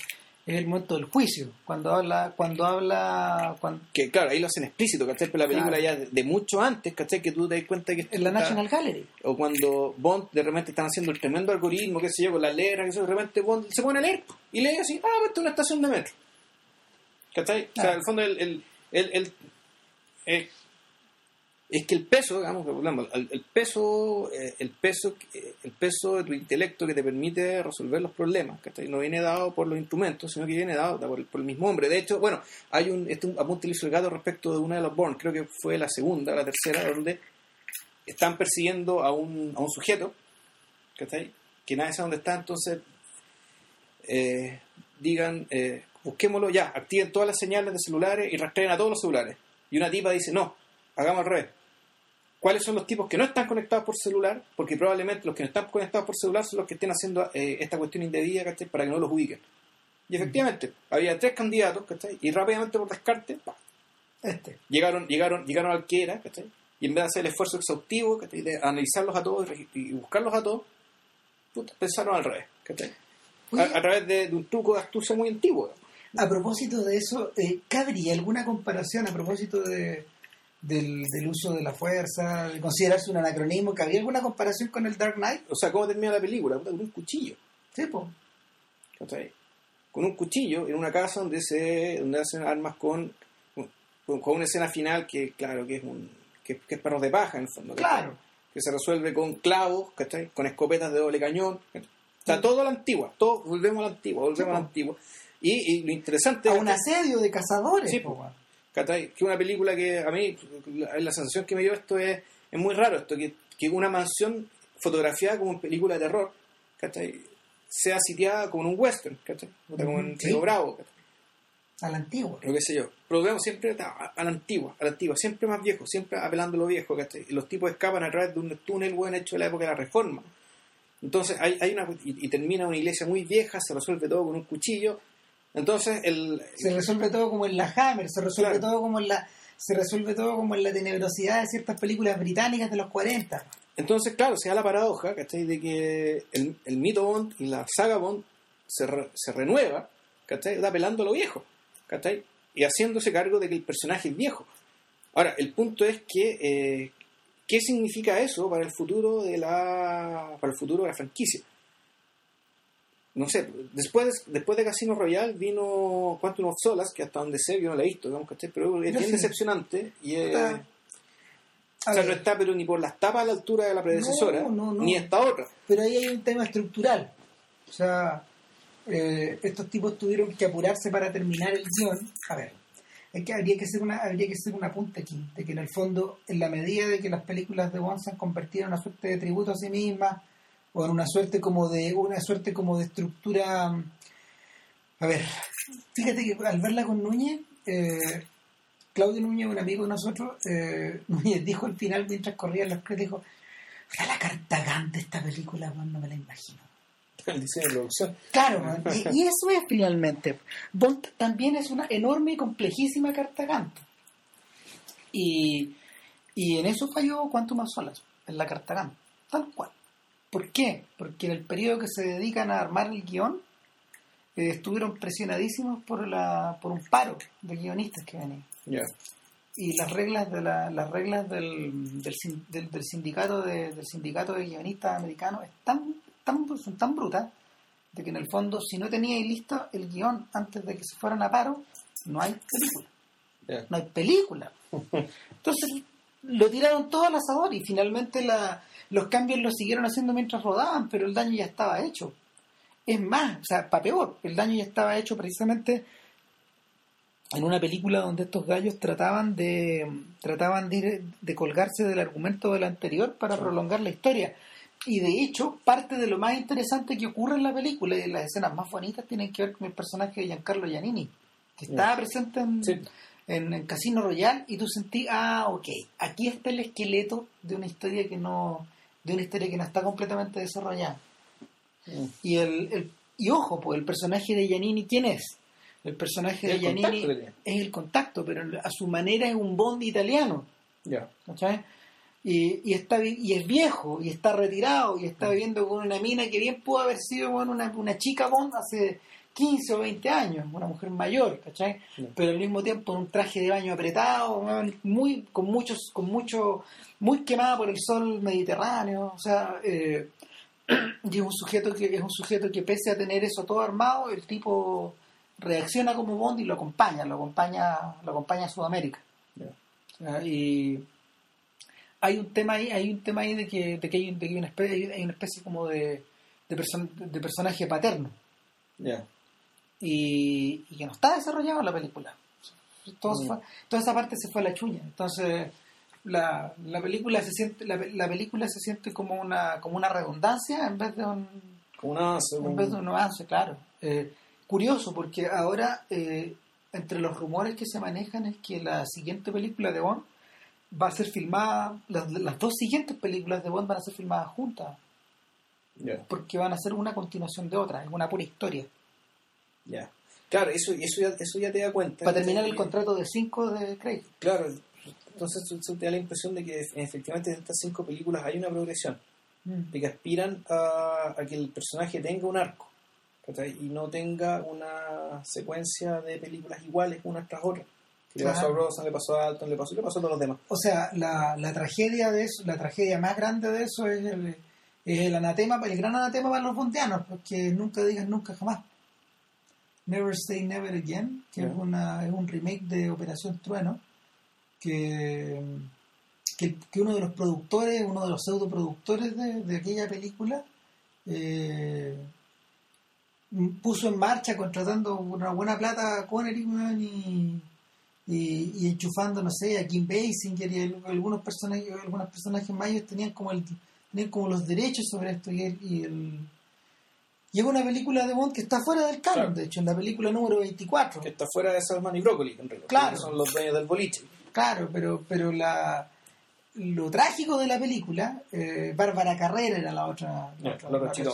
es el momento del juicio, cuando habla, cuando habla, cuando, Que claro, ahí lo hacen explícito, ¿cachai? Pero la película Claro. ya de, de mucho antes, ¿cachai? Que tú te das cuenta que... en la está- National Gallery. o cuando Bond de repente están haciendo el tremendo algoritmo, qué sé yo, con las letras, que de repente Bond se pone a leer y lee así, ah, esto es una estación de metro. ¿Cachai? O sea, Claro. el fondo, el, el, el- el- eh, es que el peso, digamos, el, peso, eh, el peso, eh, el peso de tu intelecto que te permite resolver los problemas, ¿cachai? No viene dado por los instrumentos, sino que viene dado por el, mismo hombre. De hecho, bueno, hay un, este, un apunte gato respecto de una de los Bourne, creo que fue la segunda, la tercera, donde están persiguiendo a un, a un sujeto, ¿cachai? Que nadie sabe dónde está, entonces eh, digan, eh, busquémoslo ya, activen todas las señales de celulares y rastreen a todos los celulares. Y una tipa dice, no, hagamos al revés. ¿Cuáles son los tipos que no están conectados por celular? Porque probablemente los que no están conectados por celular son los que estén haciendo eh, esta cuestión indebida, ¿cachai? Para que no los ubiquen. Y efectivamente, había tres candidatos, ¿cachai? Y rápidamente por descarte. Este. llegaron, llegaron, llegaron al que era, ¿cachai? Y en vez de hacer el esfuerzo exhaustivo, ¿cachai? De analizarlos a todos y buscarlos a todos, puta, pensaron al revés, ¿cachai? A, través de, de un truco de astucia muy antiguo. a propósito de eso, eh, ¿cabría alguna comparación a propósito de, del, del uso de la fuerza, de considerarse un anacronismo? ¿Cabría alguna comparación con el Dark Knight? O sea, ¿cómo termina la película? Con un cuchillo, Sí, pues. Con un cuchillo en una casa donde se donde hacen armas con, con, con una escena final que, claro, que es un que, que es perros de paja en el fondo. Claro. que se resuelve con clavos, ¿cachai? Con escopetas de doble cañón. ¿cachai? O sea, todo a la antigua, todo, volvemos a la antigua, volvemos Sí, a la antigua. Y, y lo interesante A es un que- asedio de cazadores. Sí, po. ¿Cachai? que una película que a mí, la, sensación que me dio esto es, es muy raro, esto que, que una mansión fotografiada como en película de terror, ¿cachai? sea sitiada como en un western, ¿cachai? O sea, como en Sí. Río Bravo, ¿cachai? A la antigua. lo que sé yo. Pero vemos siempre a, a la antigua, a la antigua, siempre más viejo, siempre apelando a lo viejo, ¿cachai? Y los tipos escapan a través de un túnel buen hecho de la época de la Reforma. Entonces hay, hay una y, y termina una iglesia muy vieja, se resuelve todo con un cuchillo. Entonces el Se resuelve todo como en la Hammer, se resuelve Claro. todo como en la se resuelve todo como en la tenebrosidad de ciertas películas británicas de los 40. entonces claro, se da la paradoja, ¿cachai? De que el, el mito Bond y la saga Bond se, re- se renueva, ¿cachai? Da apelando a lo viejo, ¿cachai? Y haciéndose cargo de que el personaje es viejo. Ahora, el punto es que eh, ¿qué significa eso para el futuro de la para el futuro de la franquicia? No sé, después de, después de Casino Royale vino Quantum of Solace, que hasta donde sé, yo no la he visto, digamos, ¿cachai? pero es bien sí. decepcionante y Está- o sea, no está pero ni por las tapas a la altura de la predecesora, No, ni esta otra. Pero ahí hay un tema estructural. O sea, eh, estos tipos tuvieron que apurarse para terminar el guion. A ver, es que habría que hacer una habría que hacer un apunte aquí, de que en el fondo, en la medida de que las películas de Bond se han convertido en una suerte de tributo a sí mismas, o en una suerte como de una suerte como de estructura a ver, fíjate que al verla con Núñez, eh, Claudio Núñez, un amigo de nosotros, eh, Núñez dijo al final mientras corrían los créditos, dijo, "Puta, la cartagante esta película, man, no me la imagino. El diseño de producción. Claro, man, y, y eso es finalmente. Bond también es una enorme y complejísima cartagante. Y, y en eso falló Quantum más Solas, en la cartagante, tal cual. ¿Por qué? Porque en el periodo que se dedican a armar el guion, eh, estuvieron presionadísimos por, la, por un paro de guionistas que venían Ya. y las reglas de la, las reglas del, del, del- del sindicato de, del sindicato de guionistas americanos es tan, son tan brutas de que en el fondo si no teníais listo el guion antes de que se fueran a paro no hay película Ya. no hay película entonces lo tiraron todo al asador y finalmente la, los cambios los siguieron haciendo mientras rodaban pero el daño ya estaba hecho es más, o sea, para peor, el daño ya estaba hecho precisamente en una película donde estos gallos trataban de trataban de, ir- de colgarse del argumento del anterior para Sí. prolongar la historia. Y de hecho, parte de lo más interesante que ocurre en la película y las escenas más bonitas tienen que ver con el personaje de Giancarlo Giannini, que Ya. estaba presente en, Sí. en, en Casino Royale y tú sentí, ah, ok, aquí está el esqueleto de una historia que no de una historia que no está completamente desarrollada. Mm. Y el, el- y ojo, pues el personaje de Giannini, ¿quién es? El personaje de El Giannini es el contacto, pero a su manera es un Bond italiano, Ya. Y, y, está, y es viejo, y está retirado, y está viviendo con una mina que bien pudo haber sido bueno, una, una chica Bond hace 15 o 20 años, una mujer mayor, ¿cachai? Sí. Pero al mismo tiempo en un traje de baño apretado, muy, con muchos, con mucho, muy quemada por el sol mediterráneo, o sea, eh, y es un sujeto que es un sujeto que pese a tener eso todo armado, el tipo reacciona como Bond y lo acompaña, lo acompaña, lo acompaña a Sudamérica. Sea, y hay un tema ahí, hay un tema ahí de que, de que hay, de que hay una especie, hay una especie como de, de, person- de personaje paterno Ya. Y, y que no está desarrollado en la película. Mm. fue- toda esa parte se fue a la chuña. Entonces, la, la película se siente, la, la película se siente como una, como una redundancia en vez de un, una en vez de un avance, claro. Eh, curioso, porque ahora eh, entre los rumores que se manejan es que la siguiente película de Bond va a ser filmada, las, las dos siguientes películas de Bond van a ser filmadas juntas, porque van a ser una continuación de otra, es una pura historia. Ya. Claro, eso, eso, ya, eso ya te da cuenta. Para terminar el contrato de 5 de Craig. Claro, entonces eso- te da la impresión de que efectivamente en estas cinco películas hay una progresión, de que aspiran a, a que el personaje tenga un arco ¿cachai? y no tenga una secuencia de películas iguales unas tras otras. Que Le pasó a. Brosnan, le pasó a Alton, le pasó, le pasó a todos los demás. O sea, la, la tragedia de eso, la tragedia más grande de eso es el, es el anatema, el gran anatema para los bondianos, porque nunca digan nunca jamás. Never Say Never Again, que es, una, es un remake de Operación Trueno, que, que, que uno de los productores, uno de los pseudoproductores de, de aquella película, eh, puso en marcha contratando una buena plata a Connery y, y, y enchufando, no sé, a Kim Basinger y al- algunos personajes, algunos personajes mayores tenían como el, tenían como los derechos sobre esto y el, y el- y es una película de Bond que está fuera del canon, Claro. de hecho, en la película número 24. Que está fuera de Salman y Broccoli, en realidad. Claro. Son los dueños del boliche. Claro, pero, pero la, lo trágico de la película, eh, Bárbara Carrera era la otra, la otra- la otra chica.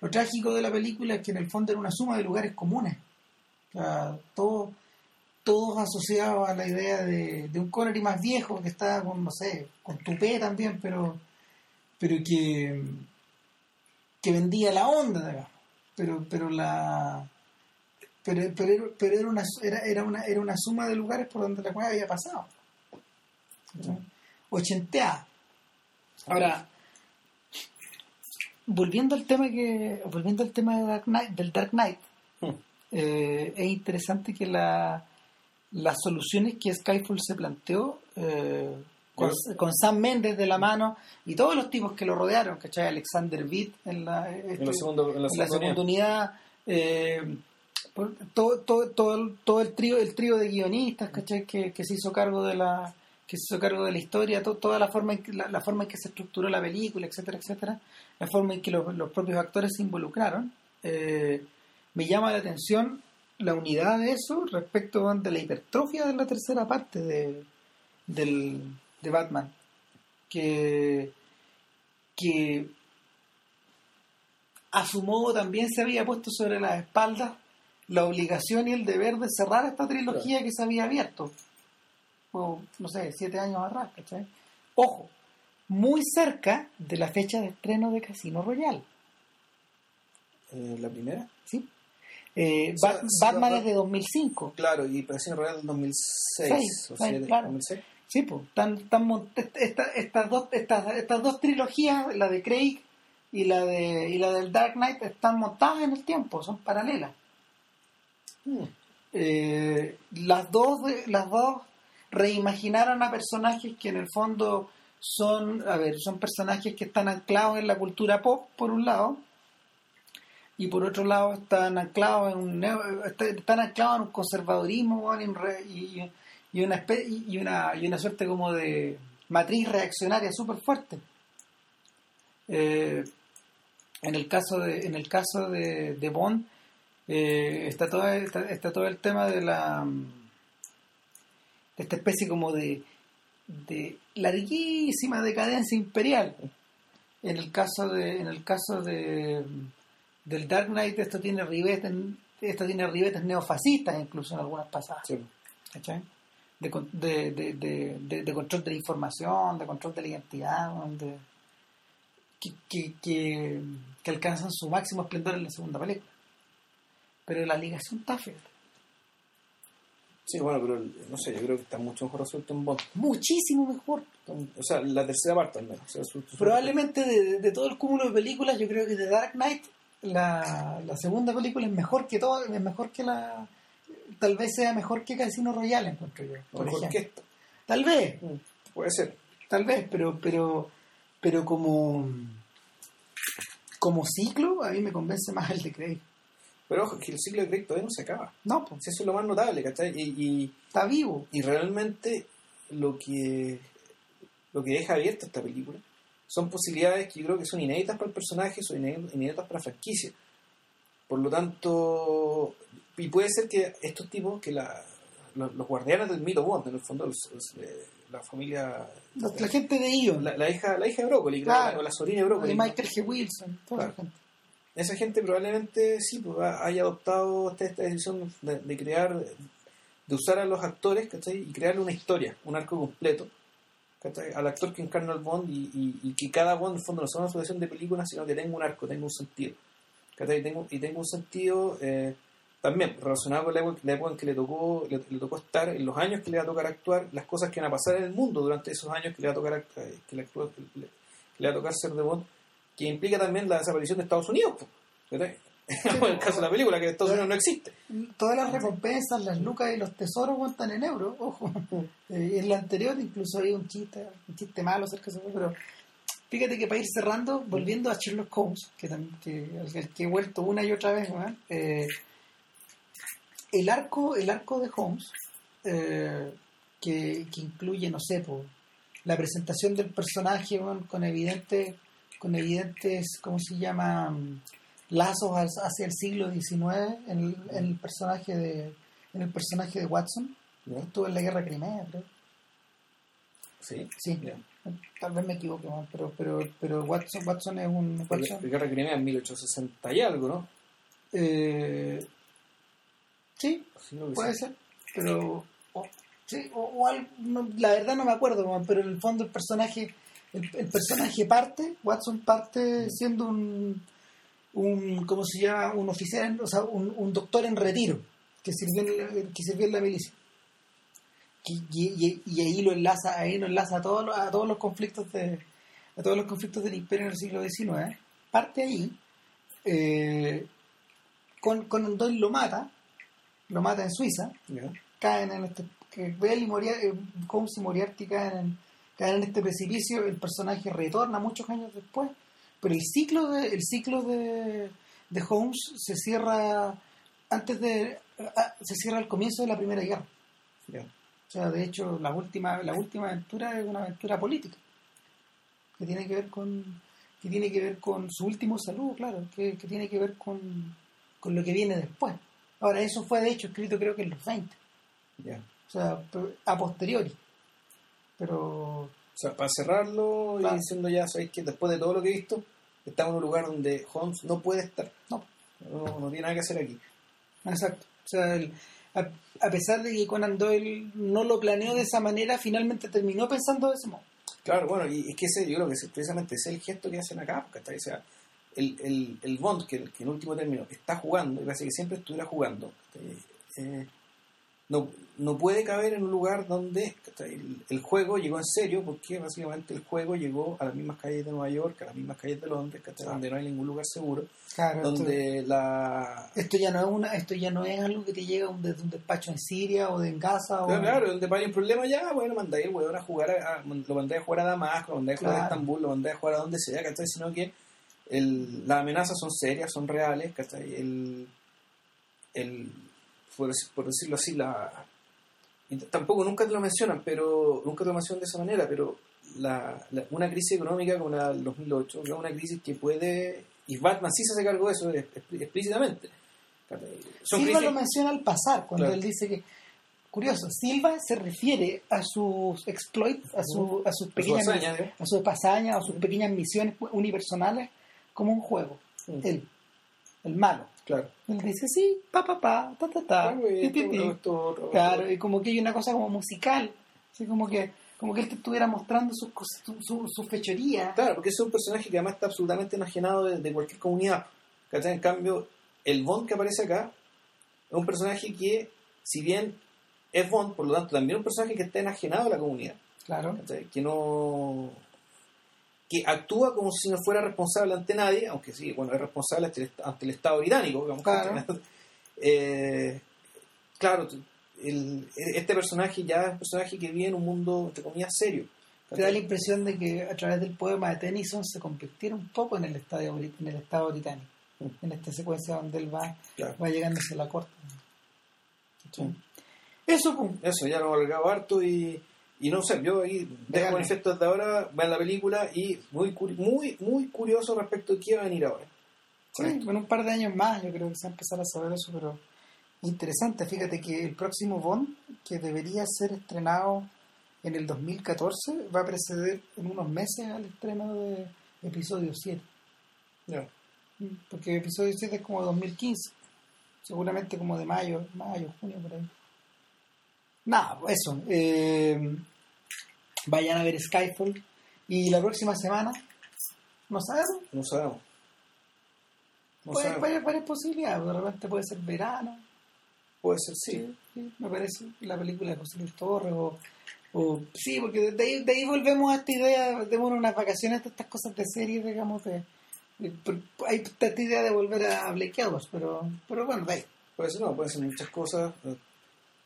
Lo trágico de la película es que en el fondo era una suma de lugares comunes. O sea, todo- todos asociados a la idea de, de un Connery más viejo que estaba con, no sé, con tupé también, pero, pero que, que vendía la onda, digamos. Pero, pero la pero, pero, era- pero era una era, era una era una suma de lugares por donde la cueva había pasado. ochenteada. Ahora, volviendo al tema que volviendo al tema de Dark Knight, del Dark Knight, Hmm. eh, es interesante que la, las soluciones que Skyfall se planteó eh, con, con Sam Mendes de la mano y todos los tipos que lo rodearon, ¿cachai? Alexander Witt en la, este- En la segunda, en la en la segunda segunda unidad. eh, todo, todo, todo, el, todo el trío el trío de guionistas ¿cachai? Que, que se hizo cargo de la que se hizo cargo de la historia to- toda la forma en que, la, la forma en que se estructuró la película etcétera etcétera la forma en que los, los propios actores se involucraron eh, me llama la atención la unidad de eso respecto de la hipertrofia de la tercera parte de, del, de Batman que que a su modo también se había puesto sobre las espaldas la obligación y el deber de cerrar esta trilogía que se había abierto. O, no sé, siete años atrás, ¿cachai? Ojo, muy cerca de la fecha de estreno de Casino Royale, Eh, la primera. ¿sí? Eh, O sea, Batman es de 2005. Claro, y Casino Royale del 2006. Seis, o seis, siete, claro. 2006. Sí, pues, están, están mon- esta- estas, dos, estas, estas dos trilogías, la de Craig y la de y la del Dark Knight, están montadas en el tiempo, son paralelas. Hmm. Eh, las dos las dos reimaginaron a personajes que en el fondo son a ver son personajes que están anclados en la cultura pop por un lado y por otro lado están anclados en un están anclados en un conservadurismo y, y- una y una y una suerte como de matriz reaccionaria súper fuerte Eh, en el caso de en el caso de, de Bond eh, está todo está, está todo el tema de la de esta especie como de de larguísima decadencia imperial en el caso de en el caso de del Dark Knight esto tiene ribetes esto tiene ribetes neofascistas incluso en algunas pasadas Sí. ¿cachai? De, de, de, de, control de la información, de control de la identidad, weón, de, que, que, que, que alcanzan su máximo esplendor en la segunda película. Pero la ligación está fea. Sí, bueno, pero no sé, yo creo que está mucho mejor resuelto en Bond. Muchísimo mejor. O sea, la tercera parte al menos. O sea, su- su- Probablemente de todo el cúmulo de películas, yo creo que de Dark Knight, la, la segunda película es mejor que todo, es mejor que la. Tal vez sea mejor que Casino Royale, encuentro yo. Por mejor ejemplo. que esta. Tal vez, Puede ser. tal vez, pero, pero, pero como, como ciclo, a mí me convence más el de Craig. Pero ojo, que el ciclo de Craig todavía no se acaba. No, pues, Eso es lo más notable, ¿cachai? Y, y, está vivo. y realmente lo que, lo que deja abierta esta película son posibilidades que yo creo que son inéditas para el personaje, son iné- inéditas para la franquicia. Por lo tanto, y puede ser que estos tipos, que la, los, los guardianes del mito Bond, en el fondo, los- los, eh, la familia, La, la gente de Ion, la, la hija, la hija de Brócoli, creo, Claro. o la sobrina de Brócoli. de Michael G. Wilson, toda esa Claro. gente. esa gente probablemente sí pues, ha- haya adoptado esta, esta decisión de, de crear, de usar a los actores ¿cachai? y crearle una historia, un arco completo ¿cachai? al actor que encarna al Bond y, y- y que cada Bond en el fondo no sea una sucesión de películas, sino que tenga un arco, tenga un sentido. ¿cachai? Y tengo, y tengo un sentido eh, también relacionado con la época, la época en que le tocó, le, le tocó estar, en los años que le va a tocar actuar, las cosas que van a pasar en el mundo durante esos años que le va a tocar, eh, que le, que le- que le va a tocar ser de Bond, que implica también la desaparición de Estados Unidos. ¿cachai? en el caso de la película, que Estados Unidos no existe. Todas las recompensas, las lucas y los tesoros cuentan en euros, ojo. Eh, en la anterior incluso había un chiste, un chiste malo acerca de eso, pero fíjate que para ir cerrando, volviendo a Sherlock Holmes, que, tam- que, que- he vuelto una y otra vez, weón, eh, el arco, el arco de Holmes, eh, que, que incluye, no sé, po, la presentación del personaje con evidentes, con evidentes, ¿cómo se llama? Lazos hacia el siglo XIX en el, en el personaje de en el personaje de Watson ¿ya? estuvo en la guerra Crimea creo Sí. sí Ya. tal vez me equivoque pero pero pero Watson Watson es un La Watson guerra de Crimea en 1860 y algo, ¿no? eh, sí puede ser pero o, sí o, o algo- no, la verdad no me acuerdo pero en el fondo el personaje el, el personaje parte Watson parte siendo un un cómo se llama un oficial o sea un, un doctor en retiro que sirvió en la, que sirvió en la milicia. Y, y- y ahí lo enlaza, ahí lo enlaza a todos los, a todos los conflictos de a todos los conflictos del imperio en el siglo XIX. Parte ahí, eh, con, con Doyle lo mata, lo mata en Suiza, caen en este Bell y Moriarty, Holmes y Moriarty caen en, caen en este precipicio el personaje retorna muchos años después pero el ciclo de el ciclo de, de Holmes se cierra antes de se cierra al comienzo de la primera guerra. O sea de hecho la última la última aventura es una aventura política que tiene que ver con que tiene que ver con su último saludo claro que, que tiene que ver con, con lo que viene después ahora eso fue de hecho escrito creo que en los 20 Ya. o sea, a posteriori. Pero, O sea, para cerrarlo Claro. y diciendo ya, sabéis que después de todo lo que he visto, estamos en un lugar donde Holmes no puede estar. no, No, no tiene nada que hacer aquí. exacto. O sea, el- a, a pesar de que Conan Doyle no lo planeó de esa manera, finalmente terminó pensando de ese modo. Claro, bueno, y es que ese, yo creo que ese- precisamente ese es el gesto que hacen acá, ¿cachai? O sea, el, el, el Bond, que, que en último término está jugando, y parece que siempre estuviera jugando, ¿cachai? Eh, no, no puede caber en un lugar donde el, el juego llegó en serio, porque básicamente el juego llegó a las mismas calles de Nueva York, a las mismas calles de Londres, ¿cachai? donde no hay ningún lugar seguro, Claro, esto, donde la... esto ya no es una, esto ya no es algo que te llega un- desde un despacho en Siria o de en Gaza o Pero claro, donde hay un problema ya, bueno, mandáis el huevón a jugar, a, a- lo mandáis a jugar a Damasco, lo mandáis a jugar a Claro. Estambul, lo mandáis a jugar a donde sea, ¿cachai? Sino que el, las amenazas son serias, son reales, ¿cachai? El, el, por, dec- por decirlo así, la... tampoco nunca te lo mencionan, pero nunca te lo mencionan de esa manera, pero la, la- una crisis económica como la del 2008 es una crisis que puede... Y Batman sí se hace cargo de eso es- es- explícitamente. Silva crisis- lo menciona al pasar, cuando Claro. él dice que, curioso, Silva se refiere a sus exploits, a, su, a sus pequeñas ¿eh? a sus hazañas, a sus pequeñas misiones unipersonales como un juego. Mm. Él, el malo. Claro. Él dice, sí, pa, pa, pa, ta, ta, ta, Claro, y como que hay una cosa como musical, así como que como que él te estuviera mostrando sus cosas, su, su, fechoría. Claro, porque es un personaje que además está absolutamente enajenado de, de cualquier comunidad. ¿cachai? En cambio, el Bond que aparece acá es un personaje que, si bien es Bond, por lo tanto también es un personaje que está enajenado de la comunidad. Claro. ¿cachai? Que no... que actúa como si no fuera responsable ante nadie, aunque sí, bueno, es responsable ante el, ante el Estado británico, digamos. Claro. Eh, claro, el- este personaje ya es un personaje que vive en un mundo, entre comillas, serio. Te da la impresión de que a través del poema de Tennyson se convirtiera un poco en el, estadio, en el Estado británico, Mm. en esta secuencia donde él va, Claro. va llegando hacia la corte. Sí. Eso. Eso, ya lo hemos alargado harto y, y no sé, yo ahí dejo manifiesto desde ahora, vean la película y muy muy muy curioso respecto a qué va a venir ahora. Sí, Con un par de años más yo creo que se va a empezar a saber eso, pero interesante. Fíjate que el próximo Bond, que debería ser estrenado en el 2014, va a preceder en unos meses al estreno de episodio 7. Ya. Porque episodio 7 es como 2015. Seguramente como de mayo, mayo, junio, por ahí. Nada, eso. eh, vayan a ver Skyfall. Y la próxima semana, no sabemos. No sabemos. No Puede, sabemos. varias, varias posibilidades. De repente puede ser verano. Puede ser, sí. Sí, sí, me parece la película de José Luis Torres o, o- sí, porque de ahí, de ahí volvemos a esta idea, démonos unas vacaciones de estas cosas de series, digamos, de, de- hay esta idea de volver a Blake Edwards, pero, pero bueno, de ahí. Puede ser, no, puede ser muchas cosas.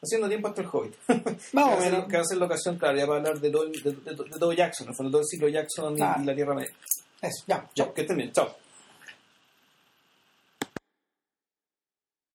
Haciendo tiempo hasta el Hobbit. Más que, o va a menos. que va a ser la ocasión, claro, ya para hablar de todo, de, de- de todo Jackson, en el fondo, todo el ciclo Jackson y- Claro. y la Tierra Media. Eso, ya, Ya, que estén bien, chao.